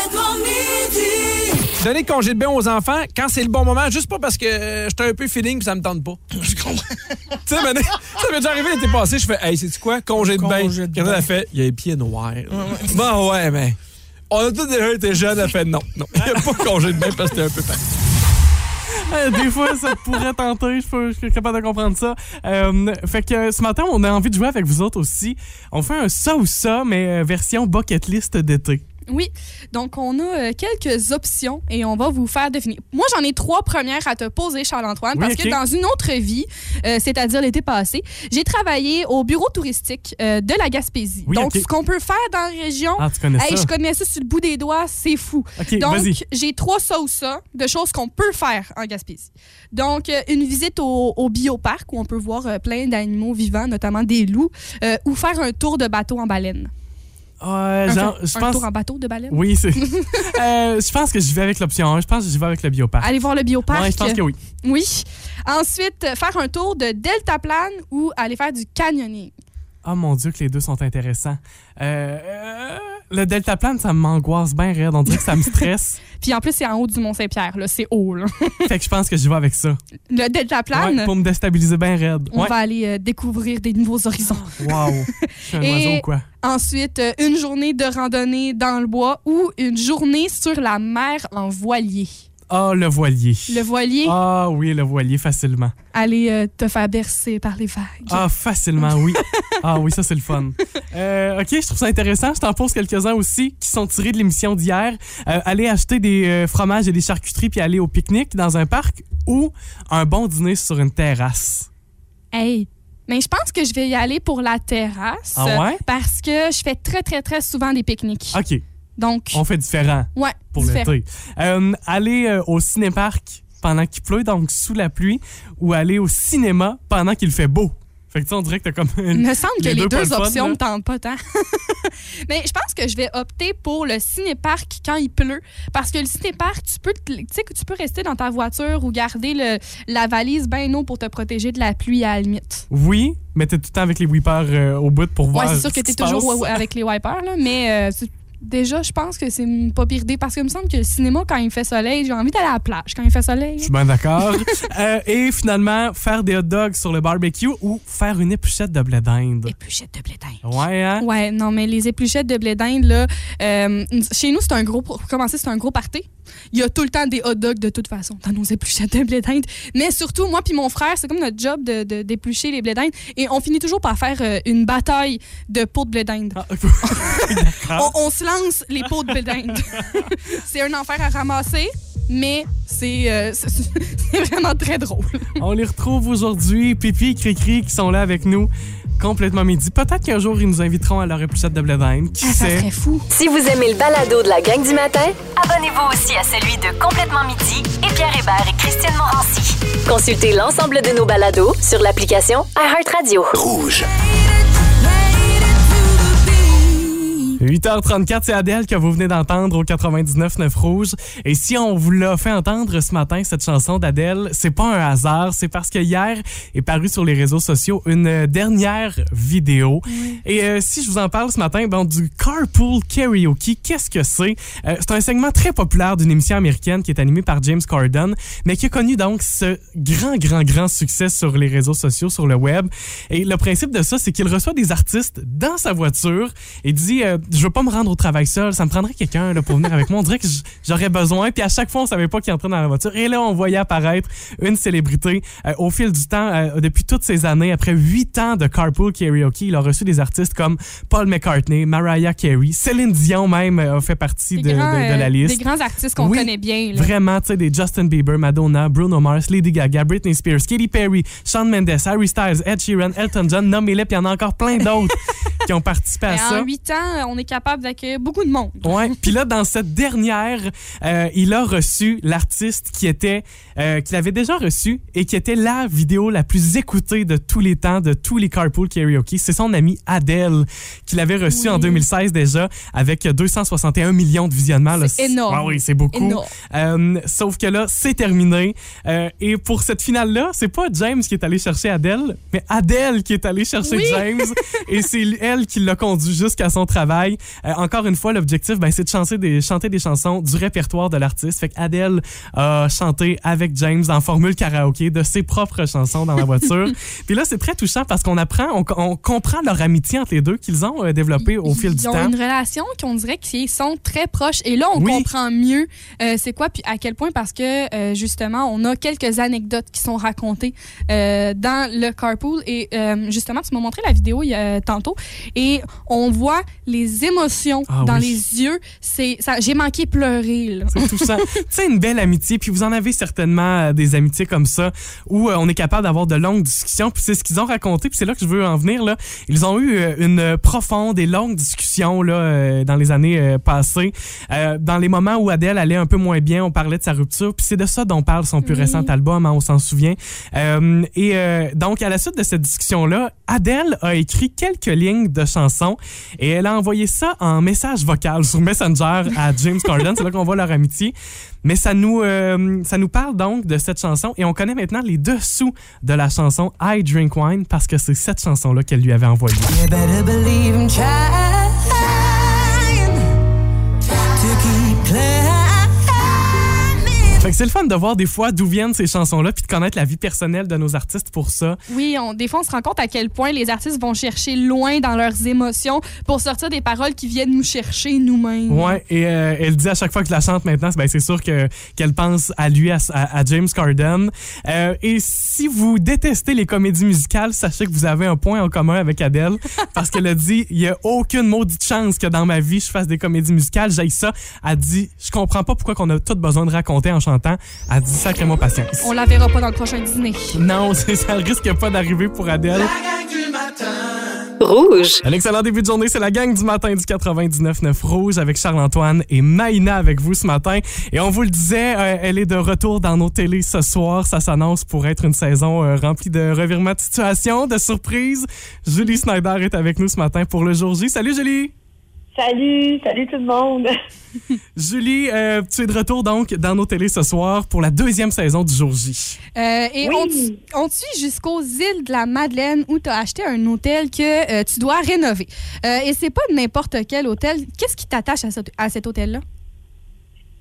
Donner congé de bain aux enfants quand c'est le bon moment, juste pas parce que euh, j'étais un peu feeling puis ça me tente pas. [LAUGHS] Je comprends. tu sais, Mané, ça m'est déjà arrivé l'été passé, je fais, hey, c'est quoi? Congé de bain. Congé de a fait, il y a les pieds noirs. Bon, ouais, mais. On a tous déjà été jeunes, elle a fait non, non. Il n'y a pas de congé de bain parce que c'était un peu pareil. [LAUGHS] Euh, Des fois, ça pourrait tenter. Je peux- je suis capable de comprendre ça. Euh, fait que ce matin, on a envie de jouer avec vous autres aussi. On fait un ça ou ça, mais version bucket list d'été. Oui, donc on a euh, quelques options et on va vous faire deviner. Moi, j'en ai trois premières à te poser, Charles-Antoine, Oui, parce que dans une autre vie, euh, c'est-à-dire l'été passé, j'ai travaillé au bureau touristique euh, de la Gaspésie. Oui, donc, ce qu'on peut faire dans la région, Ah, tu connais hey, ça? je connais ça sur le bout des doigts, c'est fou. Donc, j'ai trois ça ou ça de choses qu'on peut faire en Gaspésie. Donc, une visite au, au bioparc où on peut voir plein d'animaux vivants, notamment des loups, ou faire un tour de bateau en baleine. Euh, Un, genre, un je pense. tour en bateau de baleine? Oui, c'est. [LAUGHS] Euh, je pense que j'y vais avec l'option 1. Je pense que j'y vais avec le bioparc. Aller voir le bioparc? Ouais, je pense que oui. Oui. Ensuite, faire un tour de deltaplane ou aller faire du canyoning? Oh mon Dieu, que les deux sont intéressants. Euh, euh, le deltaplane, ça m'angoisse bien raide. On dirait que ça me stresse. [LAUGHS] Puis en plus, c'est en haut du Mont-Saint-Pierre. là. C'est haut. là. [LAUGHS] fait que je pense que j'y vais avec ça. Le deltaplane, Ouais, pour me déstabiliser bien raide. on Ouais. va aller euh, découvrir des nouveaux horizons. [LAUGHS] Wow. Je suis un Et- oiseau ou quoi? Ensuite, euh, une journée de randonnée dans le bois ou une journée sur la mer en voilier. Ah, le voilier. Le voilier, Ah oui, le voilier, facilement. aller euh, te faire bercer par les vagues. Ah, facilement, oui. [LAUGHS] Ah oui, ça, c'est le fun. Euh, OK, je trouve ça intéressant. Je t'en pose quelques-uns aussi qui sont tirés de l'émission d'hier. Euh, aller acheter des euh, fromages et des charcuteries puis aller au pique-nique dans un parc ou un bon dîner sur une terrasse. Hey! Mais je pense que je vais y aller pour la terrasse. Ah ouais? Parce que je fais très, très, très souvent des pique-niques. OK, Donc, on fait différent ouais, pour l'été. Euh, aller euh, au cinéparc pendant qu'il pleut, donc sous la pluie, ou aller au cinéma pendant qu'il fait beau? Fait que tu sais, on dirait que t'as comme. Il me semble que les deux options là. me tentent pas tant. [LAUGHS] Mais je pense que je vais opter pour le cinéparc quand il pleut. Parce que le cinéparc, tu peux, te- tu sais que tu peux rester dans ta voiture ou garder le, la valise bien haut pour te protéger de la pluie à la limite. Oui, mais t'es tout le temps avec les whippers euh, au bout pour Ouais, voir. c'est sûr ce que qui tu es se toujours passe. ouais, ouais, avec les wipers, là, mais euh, déjà, je pense que c'est pas pire idée. Parce que il me semble que le cinéma, quand il fait soleil, j'ai envie d'aller à la plage quand il fait soleil. Je suis bien d'accord. [LAUGHS] Euh, et finalement, faire des hot dogs sur le barbecue ou faire une épluchette de blé d'Inde. Épluchette de blé d'Inde. Ouais, hein? Ouais, non, mais les épluchettes de blé d'Inde, là, euh, chez nous, c'est un gros, pour commencer, c'est un gros party. Il y a tout le temps des hot dogs de toute façon dans nos épluchettes de blé d'Inde. Mais surtout, moi puis mon frère, c'est comme notre job de, de- d'éplucher les blé d'Inde. Et on finit toujours par faire euh, une bataille de pots de blé d'Inde. [LAUGHS] on, on se lance les pots de blé d'Inde. [LAUGHS] c'est un enfer à ramasser, mais c'est, euh, [LAUGHS] c'est, vraiment très drôle. On les retrouve aujourd'hui, Pipi et Cricri qui sont là avec nous complètement midi. Peut-être qu'un jour, ils nous inviteront à leur épluchette de d'Inde. Qui Ah, ça sait? serait fou. Si vous aimez le balado de la gang du matin, abonnez-vous aussi à celui de Complètement midi et Pierre Hébert et Christine Morancy. Consultez l'ensemble de nos balados sur l'application iHeartRadio. Rouge. 8h34, c'est Adèle que vous venez d'entendre au 99.9 Rouge. Et si on vous l'a fait entendre ce matin, cette chanson d'Adèle, c'est pas un hasard, c'est parce que hier est paru sur les réseaux sociaux une euh, dernière vidéo. Et euh, si je vous en parle ce matin, bon, du Carpool Karaoke, qu'est-ce que c'est? Euh, c'est un segment très populaire d'une émission américaine qui est animée par James Corden, mais qui a connu donc ce grand, grand, grand succès sur les réseaux sociaux, sur le web. Et le principe de ça, c'est qu'il reçoit des artistes dans sa voiture et dit euh, Je veux pas me rendre au travail seul, ça me prendrait quelqu'un là, pour venir avec moi. On dirait que j'aurais besoin. Puis à chaque fois, on savait pas qui entrait dans la voiture. Et là, on voyait apparaître une célébrité. Euh, au fil du temps, euh, depuis toutes ces années, après huit ans de Carpool Karaoke, il a reçu des artistes comme Paul McCartney, Mariah Carey, Céline Dion même euh, a fait partie de, Des, grands, de- de la liste. des grands artistes qu'on Oui, connaît bien. là. Vraiment, tu sais, des Justin Bieber, Madonna, Bruno Mars, Lady Gaga, Britney Spears, Katy Perry, Shawn Mendes, Harry Styles, Ed Sheeran, Elton John, nommez-les, puis il y en a encore plein d'autres [LAUGHS] qui ont participé à ça. en huit ans, on est capable d'accueillir beaucoup de monde. Ouais. [LAUGHS] Puis là, dans cette dernière, euh, il a reçu l'artiste qui était, euh, qu'il avait déjà reçu et qui était la vidéo la plus écoutée de tous les temps, de tous les carpool karaoke. C'est son ami Adele qui l'avait reçu en 2016 déjà avec 261 millions de visionnements. C'est énorme. Ah oui, c'est beaucoup. Euh, sauf que là, c'est terminé. Euh, et pour cette finale-là, c'est pas James qui est allé chercher Adele, mais Adele qui est allé chercher Oui. James. [LAUGHS] et c'est elle qui l'a conduit jusqu'à son travail. Euh, encore une fois, l'objectif, ben, c'est de chanter des, chanter des chansons du répertoire de l'artiste. Fait qu'Adèle a chanté avec James en formule karaoké de ses propres chansons dans la voiture. [LAUGHS] Puis là, c'est très touchant parce qu'on apprend, on, on comprend leur amitié entre les deux qu'ils ont euh, développée au fil du Ils ont temps. une relation qu'on dirait qu'ils sont très proches. Et là, on Oui. comprend mieux euh, c'est quoi, puis à quel point, parce que euh, justement, on a quelques anecdotes qui sont racontées euh, dans le carpool. Et euh, justement, tu m'as montré la vidéo il y a, tantôt, et on voit les émotions Ah dans oui. les yeux. C'est, j'ai manqué pleurer. C'est touchant. [LAUGHS] tu sais, une belle amitié, puis vous en avez certainement euh, des amitiés comme ça, où euh, on est capable d'avoir de longues discussions, puis c'est ce qu'ils ont raconté, puis c'est là que je veux en venir. Là. Ils ont eu euh, une profonde et longue discussion là, euh, dans les années passées. Dans les moments où Adèle allait un peu moins bien, on parlait de sa rupture, puis c'est de ça dont parle son plus Oui. récent album, hein, on s'en souvient. Et donc, à la suite de cette discussion-là, Adèle a écrit quelques lignes de chansons et elle a envoyé ça en message vocal sur Messenger à James Corden. C'est là qu'on voit leur amitié. Mais ça nous, euh, ça nous parle donc de cette chanson et on connaît maintenant les dessous de la chanson I Drink Wine parce que c'est cette chanson-là qu'elle lui avait envoyée. Fait que c'est le fun de voir des fois d'où viennent ces chansons-là puis de connaître la vie personnelle de nos artistes pour ça. Oui, on, des fois, on se rend compte à quel point les artistes vont chercher loin dans leurs émotions pour sortir des paroles qui viennent nous chercher nous-mêmes. Ouais, et euh, elle dit à chaque fois que je la chante maintenant, ben, c'est sûr que qu'elle pense à lui, à, James Corden. Euh, et si vous détestez les comédies musicales, sachez que vous avez un point en commun avec Adele, [LAUGHS] parce qu'elle a dit il y a aucune maudite chance que dans ma vie je fasse des comédies musicales. J'ai ça. Elle dit je comprends pas pourquoi qu'on a tout besoin de raconter en chantant. Elle dit sacrément patience. On la verra pas dans le prochain dîner. Non, [LAUGHS] c'est- ça risque pas d'arriver pour Adèle. La gang du matin. Rouge. Un excellent début de journée, c'est la gang du matin du 99.9 Rouge avec Charles-Antoine et Maïna avec vous ce matin. Et on vous le disait, euh, elle est de retour dans nos télés ce soir. Ça s'annonce pour être une saison euh, remplie de revirements de situation, de surprises. Julie Snyder est avec nous ce matin pour le jour J. Salut Julie! Salut, salut tout le monde. [LAUGHS] Julie, euh, tu es de retour donc dans nos télés ce soir pour la deuxième saison du jour J. Euh, et Oui. on, te- on te suit jusqu'aux îles de la Madeleine où tu as acheté un hôtel que euh, tu dois rénover. Euh, et c'est pas n'importe quel hôtel. Qu'est-ce qui t'attache à, ce- à cet hôtel-là?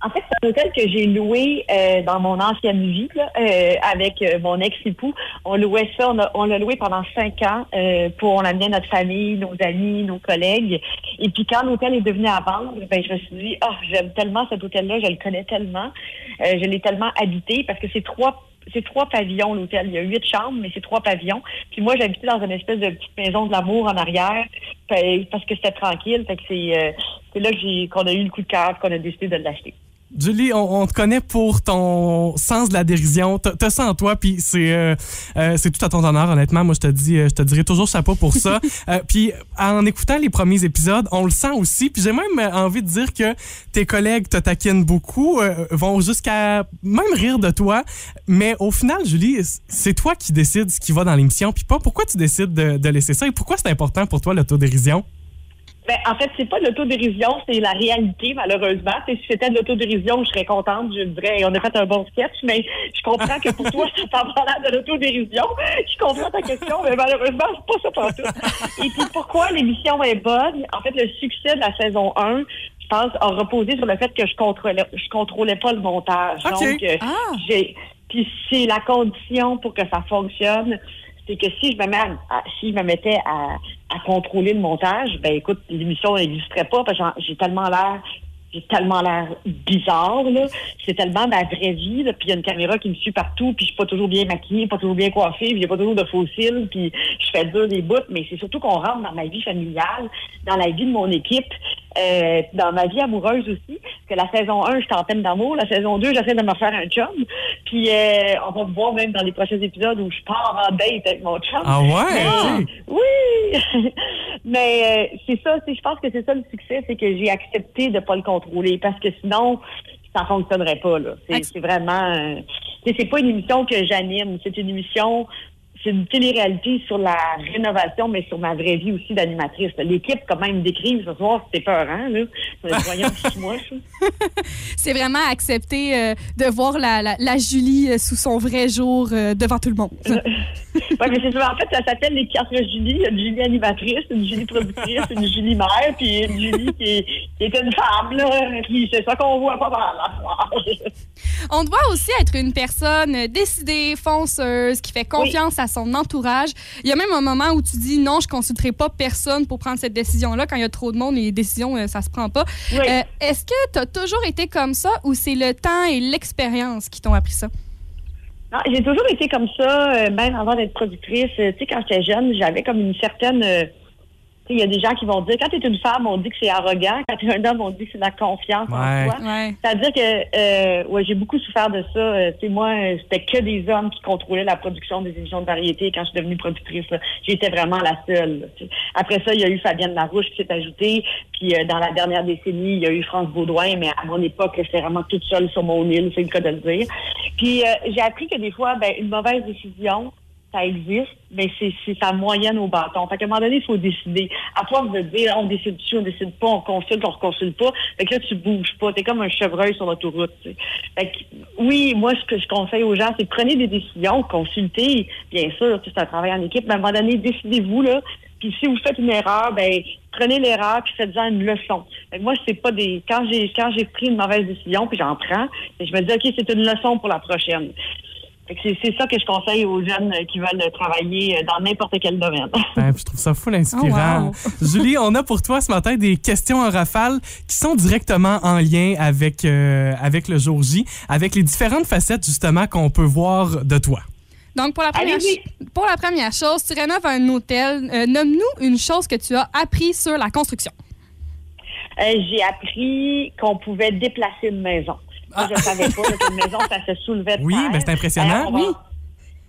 En fait, c'est un hôtel que j'ai loué euh, dans mon ancienne vie là, euh, avec euh, mon ex-époux. On louait ça, on, l'a loué pendant cinq ans euh, pour on amenait notre famille, nos amis, nos collègues. Et puis quand l'hôtel est devenu à vendre, ben je me suis dit, ah, j'aime tellement cet hôtel-là, je le connais tellement, euh, je l'ai tellement habité parce que c'est trois c'est trois pavillons l'hôtel. Il y a huit chambres, mais c'est trois pavillons. Puis moi, j'habitais dans une espèce de petite maison de l'amour en arrière parce que c'était tranquille. Fait que c'est euh, là qu'on a eu le coup de cœur, qu'on a décidé de l'acheter. Julie, on, on te connaît pour ton sens de la dérision. T'as ça en toi, puis c'est euh, euh, c'est tout à ton honneur, honnêtement. Moi, je te dis, euh, je te dirai toujours chapeau pour ça. [LAUGHS] Euh, puis en écoutant les premiers épisodes, on le sent aussi. Puis j'ai même envie de dire que tes collègues te taquinent beaucoup, vont jusqu'à même rire de toi. Mais au final, Julie, c'est toi qui décides ce qui va dans l'émission, puis pas pourquoi tu décides de, de laisser ça et pourquoi c'est important pour toi l'autodérision? Ben, en fait, c'est pas de l'autodérision, c'est la réalité, malheureusement. Si c'était de l'autodérision, je serais contente, je dirais, on a fait un bon sketch, mais je comprends que pour toi, ça t'a l'air de l'autodérision. Je comprends ta question, mais malheureusement, c'est pas ça pour tout. Et puis, pourquoi l'émission est bonne? En fait, le succès de la saison 1, je pense, a reposé sur le fait que je contrôlais, je contrôlais pas le montage. Donc, euh, j'ai, puis c'est la condition pour que ça fonctionne. C'est que si je me mets à- si je me mettais à, contrôler le montage, ben écoute, l'émission n'existerait pas parce que j'ai tellement l'air j'ai tellement l'air bizarre, là. C'est tellement ma vraie vie, là. Puis il y a une caméra qui me suit partout, puis je suis pas toujours bien maquillée, pas toujours bien coiffée, puis a pas toujours de faux cils, puis je fais dur des bouts, mais c'est surtout qu'on rentre dans ma vie familiale, dans la vie de mon équipe, euh, dans ma vie amoureuse aussi. Que la saison 1, j'étais en peine d'amour. La saison 2, j'essaie de me faire un chum. Puis euh, on va me voir même dans les prochains épisodes où je pars en date avec mon chum. Ah ouais? Mais- ok. oui! [LAUGHS] Mais euh, c'est ça, je pense que c'est ça le succès, c'est que j'ai accepté de pas le contrôler parce que sinon, ça fonctionnerait pas. là. C'est vraiment... euh, c'est pas une émission que j'anime, c'est une émission... C'est une télé-réalité sur la rénovation, mais sur ma vraie vie aussi d'animatrice. L'équipe, quand même, décrive ce soir, c'était peurant, là. [LAUGHS] Voyons, moi. [LAUGHS] C'est vraiment accepter euh, de voir la, la- la Julie euh, sous son vrai jour euh, devant tout le monde. [LAUGHS] Oui, mais c'est ça. En fait, ça s'appelle les quatre Julie. Il y a une Julie animatrice, une Julie productrice, une Julie mère, puis une Julie qui est, qui est une femme, là. Puis c'est ça qu'on voit pas mal. On te voit aussi être une personne euh, décidée, fonceuse, qui fait confiance à son entourage. Il y a même un moment où tu dis non, je consulterai pas personne pour prendre cette décision-là. Quand il y a trop de monde, les décisions, euh, ça se prend pas. Oui. Euh, Est-ce que tu as toujours été comme ça ou c'est le temps et l'expérience qui t'ont appris ça? Non, j'ai toujours été comme ça, euh, même avant d'être productrice. Euh, Tu sais, quand j'étais jeune, j'avais comme une certaine. Il y a des gens qui vont dire, quand tu es une femme, on dit que c'est arrogant. Quand tu es un homme, on dit que c'est de la confiance Ouais. en soi. Ouais. C'est-à-dire que euh, ouais, j'ai beaucoup souffert de ça. Euh, tu sais, moi, euh, c'était que des hommes qui contrôlaient la production des émissions de variété quand je suis devenue productrice. là. J'étais vraiment la seule. là, tu sais. Après ça, il y a eu Fabienne Larouche qui s'est ajoutée. Puis euh, dans la dernière décennie, il y a eu France Baudouin, mais à mon époque, j'étais vraiment toute seule sur mon île, c'est le cas de le dire. Puis euh, j'ai appris que des fois, ben, une mauvaise décision, ça existe, mais c'est c'est sa moyenne au bâton. Fait qu'à un moment donné, il faut décider. À force de dire on décide dessus, on décide pas, on consulte, on ne consulte pas, fait que là, tu bouges pas. T'es comme un chevreuil sur l'autoroute. Fait que, oui, moi, ce que je conseille aux gens, c'est prenez des décisions, consultez, bien sûr, c'est un travail en équipe, mais à un moment donné, décidez-vous, là. Puis si vous faites une erreur, ben prenez l'erreur puis faites-en une leçon. Fait que moi, c'est pas des. Quand j'ai quand j'ai pris une mauvaise décision, puis j'en prends, je me dis OK, c'est une leçon pour la prochaine. C'est ça que je conseille aux jeunes euh, qui veulent travailler euh, dans n'importe quel domaine. [LAUGHS] Je trouve ça full inspirant. [LAUGHS] Julie, on a pour toi ce matin des questions en rafale qui sont directement en lien avec, euh, avec le jour J, avec les différentes facettes justement qu'on peut voir de toi. Donc, pour la première, Allez-y. pour la première chose, tu rénoves un hôtel. Euh, Nomme-nous une chose que tu as appris sur la construction. Euh, j'ai appris qu'on pouvait déplacer une maison. Moi, je savais pas là, qu'une maison, ça se soulevait de Oui, terre. ben, c'est impressionnant. Va- Oui.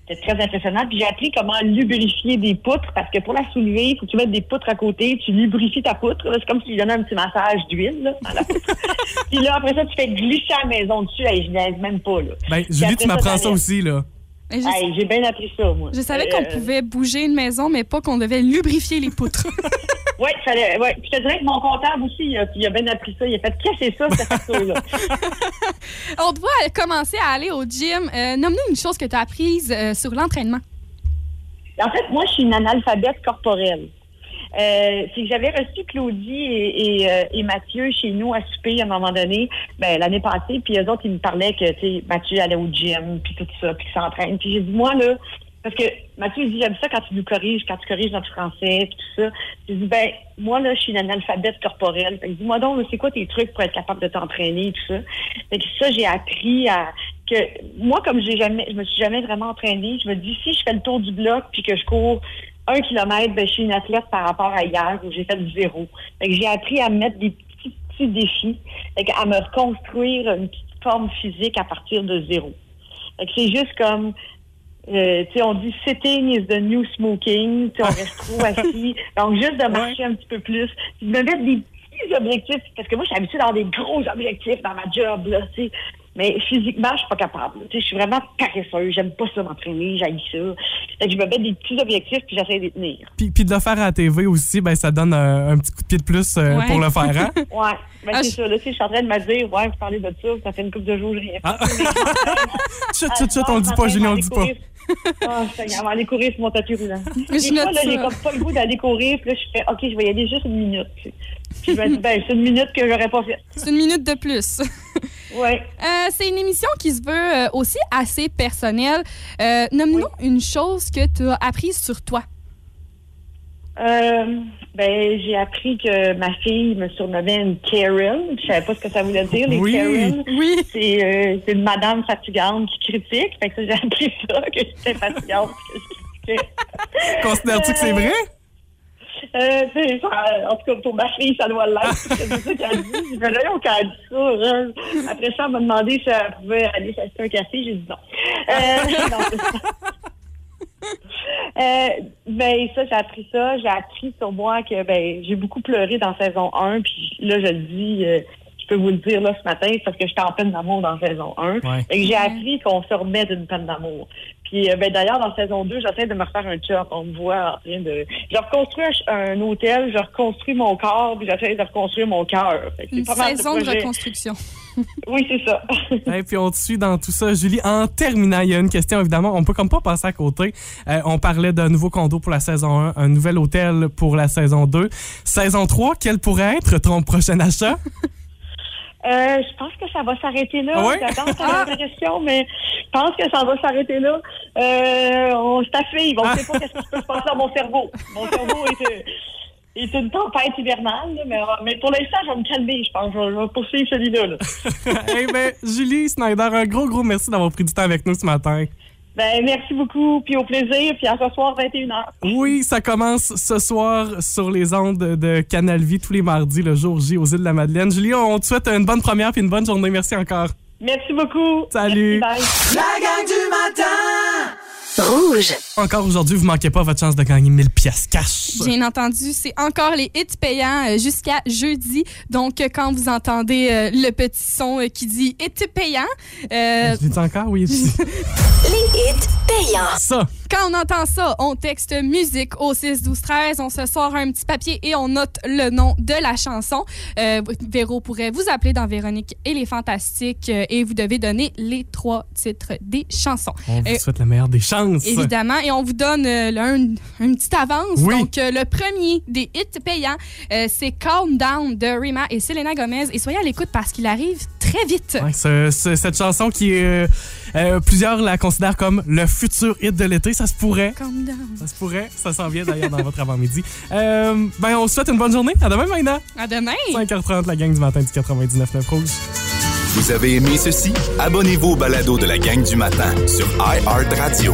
C'était très impressionnant. Puis j'ai appris comment lubrifier des poutres parce que pour la soulever, il faut que tu mettes des poutres à côté, tu lubrifies ta poutre. C'est comme si tu donnais un petit massage d'huile là, la poutre. [LAUGHS] Puis là, après ça, tu fais glisser à la maison dessus. Hey, je niaise même pas. Là. Ben, Julie, après tu m'apprends ça t'enlèves. aussi, là. Et Hey, j'ai bien appris ça, moi. je savais Euh, qu'on pouvait bouger une maison, mais pas qu'on devait lubrifier les poutres. [LAUGHS] Oui, fallait, ouais. Puis je te dirais que mon comptable aussi, il a, il a bien appris ça. Il a fait qu'est-ce que c'est ça, cette facture-là? [LAUGHS] On te voit commencer à aller au gym. Euh, Nomme-nous une chose que tu as apprise euh, sur l'entraînement. En fait, moi, je suis une analphabète corporelle. Euh, c'est que j'avais reçu Claudie et, et, euh, et Mathieu chez nous à souper à un moment donné, ben, l'année passée, puis eux autres, ils me parlaient que, Mathieu allait au gym, puis tout ça, puis s'entraîne. Puis j'ai dit, moi, là, parce que Mathieu, il dit, j'aime ça quand tu nous corriges, quand tu corriges notre français, tout ça. J'ai dit, ben, moi, là, je suis une analphabète corporelle. Fait que dis-moi donc, là, c'est quoi tes trucs pour être capable de t'entraîner tout ça? Fait que ça, j'ai appris à, que, moi, comme j'ai jamais, je me suis jamais vraiment entraînée, je me dis, si je fais le tour du bloc, puis que je cours un kilomètre, ben, je suis une athlète par rapport à hier où j'ai fait zéro. Fait que j'ai appris à me mettre des petits, petits défis, fait que à me reconstruire une petite forme physique à partir de zéro. Fait que c'est juste comme, euh, on dit sitting is the new smoking, on reste trop [LAUGHS] assis. Donc, juste de marcher un petit peu plus, puis de me mettre des petits objectifs, parce que moi, je suis habituée d'avoir des gros objectifs dans ma job, là. Mais physiquement, je suis pas capable. je suis vraiment paresseuse. J'aime pas ça m'entraîner, j'haïs ça. Fait que je me mets des petits objectifs puis j'essaie de les tenir. Puis, puis de le faire à la TV aussi, ben, ça donne un petit coup de pied de plus euh, Ouais. pour le faire, hein? [LAUGHS] Ouais, ben Ah, c'est je- ça. Là, je suis en train de me dire, ouais, vous parlez de ça, ça fait une couple de jours, j'ai rien fait. Ah. [LAUGHS] Chut, chut, chut, on le dit pas, Julie, on le dit pas. Ah, [LAUGHS] Seigneur, aller courir sur mon tapis roulant. [LAUGHS] Des je fois, là, j'ai comme pas le goût d'aller courir, puis là, je fais, OK, je vais y aller juste une minute. Puis je me dis, ben, c'est une minute que j'aurais pas fait. C'est une minute de plus. [LAUGHS] Ouais. Euh, c'est une émission qui se veut euh, aussi assez personnelle. Euh, Nomme-nous une chose que tu as apprise sur toi. Euh, ben, j'ai appris que ma fille me surnommait une Karen. Je savais pas ce que ça voulait dire, les Oui. Karen. Oui. C'est euh, c'est une madame fatigante qui critique. Fait que ça, j'ai appris [LAUGHS] ça, que j'étais fatigante, que je critiquais. Considères-tu que c'est vrai? Euh, ça- en tout cas, pour ma fille, ça doit l'être. C'est ça qu'elle dit. Je me disais, qu'elle a dit ça. hein. Après ça, elle m'a demandé si elle pouvait aller s'acheter un café. J'ai dit non. Euh, non, c'est ça. [LAUGHS] Euh, ben ça, j'ai appris ça. J'ai appris sur moi que ben j'ai beaucoup pleuré dans saison 1. Puis là, je le dis, euh, je peux vous le dire là ce matin, c'est parce que j'étais en peine d'amour dans saison 1. Ouais. Fait que j'ai appris qu'on se remet d'une peine d'amour. Puis euh, ben d'ailleurs, dans saison 2, j'essaie de me refaire un job. On me voit en train de. Je reconstruis un, un hôtel, je reconstruis mon corps, puis j'essaie de reconstruire mon cœur. Une pas mal saison de reconstruction. [LAUGHS] Oui, c'est ça. [LAUGHS] Et puis on te suit dans tout ça. Julie, en terminant, il y a une question, évidemment, on peut comme pas passer à côté. Euh, on parlait d'un nouveau condo pour la saison 1, un nouvel hôtel pour la saison 2. Saison 3, quel pourrait être ton prochain achat? [LAUGHS] Euh, je pense que ça va s'arrêter là. Ta ta question, mais je pense que ça va s'arrêter là. Euh, on s'affive. On ne sait pas qu'est-ce qui peut se passer dans mon cerveau. Mon cerveau est, euh, est une tempête hivernale, là, mais, mais pour l'instant, je vais me calmer, je pense. Je vais, je vais poursuivre celui-là. là. [LAUGHS] eh ben, Julie Snyder, un gros, gros merci d'avoir pris du temps avec nous ce matin. Ben, merci beaucoup, puis au plaisir, puis à ce soir, 21h. Oui, ça commence ce soir sur les ondes de Canal Vie tous les mardis, le jour J aux îles de la Madeleine. Julie, on te souhaite une bonne première puis une bonne journée. Merci encore. Merci beaucoup. Salut. Merci, bye. La gang du matin! Rouge. Encore aujourd'hui, vous manquez pas votre chance de gagner 1000 pièces cash. Bien entendu, c'est encore les hits payants euh, jusqu'à jeudi. Donc, euh, quand vous entendez euh, le petit son qui dit hits payant, euh, Je l'ai dit encore, oui. [LAUGHS] Les hits payants. Ça. quand on entend ça, on texte musique au 6 12 13, on se sort un petit papier et on note le nom de la chanson. Euh, Véro pourrait vous appeler dans Véronique et les Fantastiques euh, et vous devez donner les trois titres des chansons. On vous Euh, souhaite la meilleure des chances. Évidemment, et on vous donne euh, là, un, une petite avance. Oui. Donc, euh, le premier des hits payants, euh, c'est Calm Down de Rima et Selena Gomez. Et soyez à l'écoute parce qu'il arrive très vite. Ouais, ce- ce- cette chanson qui est. euh, euh, plusieurs la considèrent comme le futur hit de l'été. Ça se pourrait. Calm Down. Ça se pourrait. Ça s'en vient d'ailleurs dans votre avant-midi. Euh, ben, on vous souhaite une bonne journée. À demain, Maïna. À demain. 5h30, la gang du matin du 99.9 Rouge. Vous avez aimé ceci? Abonnez-vous au balado de la gang du matin sur iHeartRadio.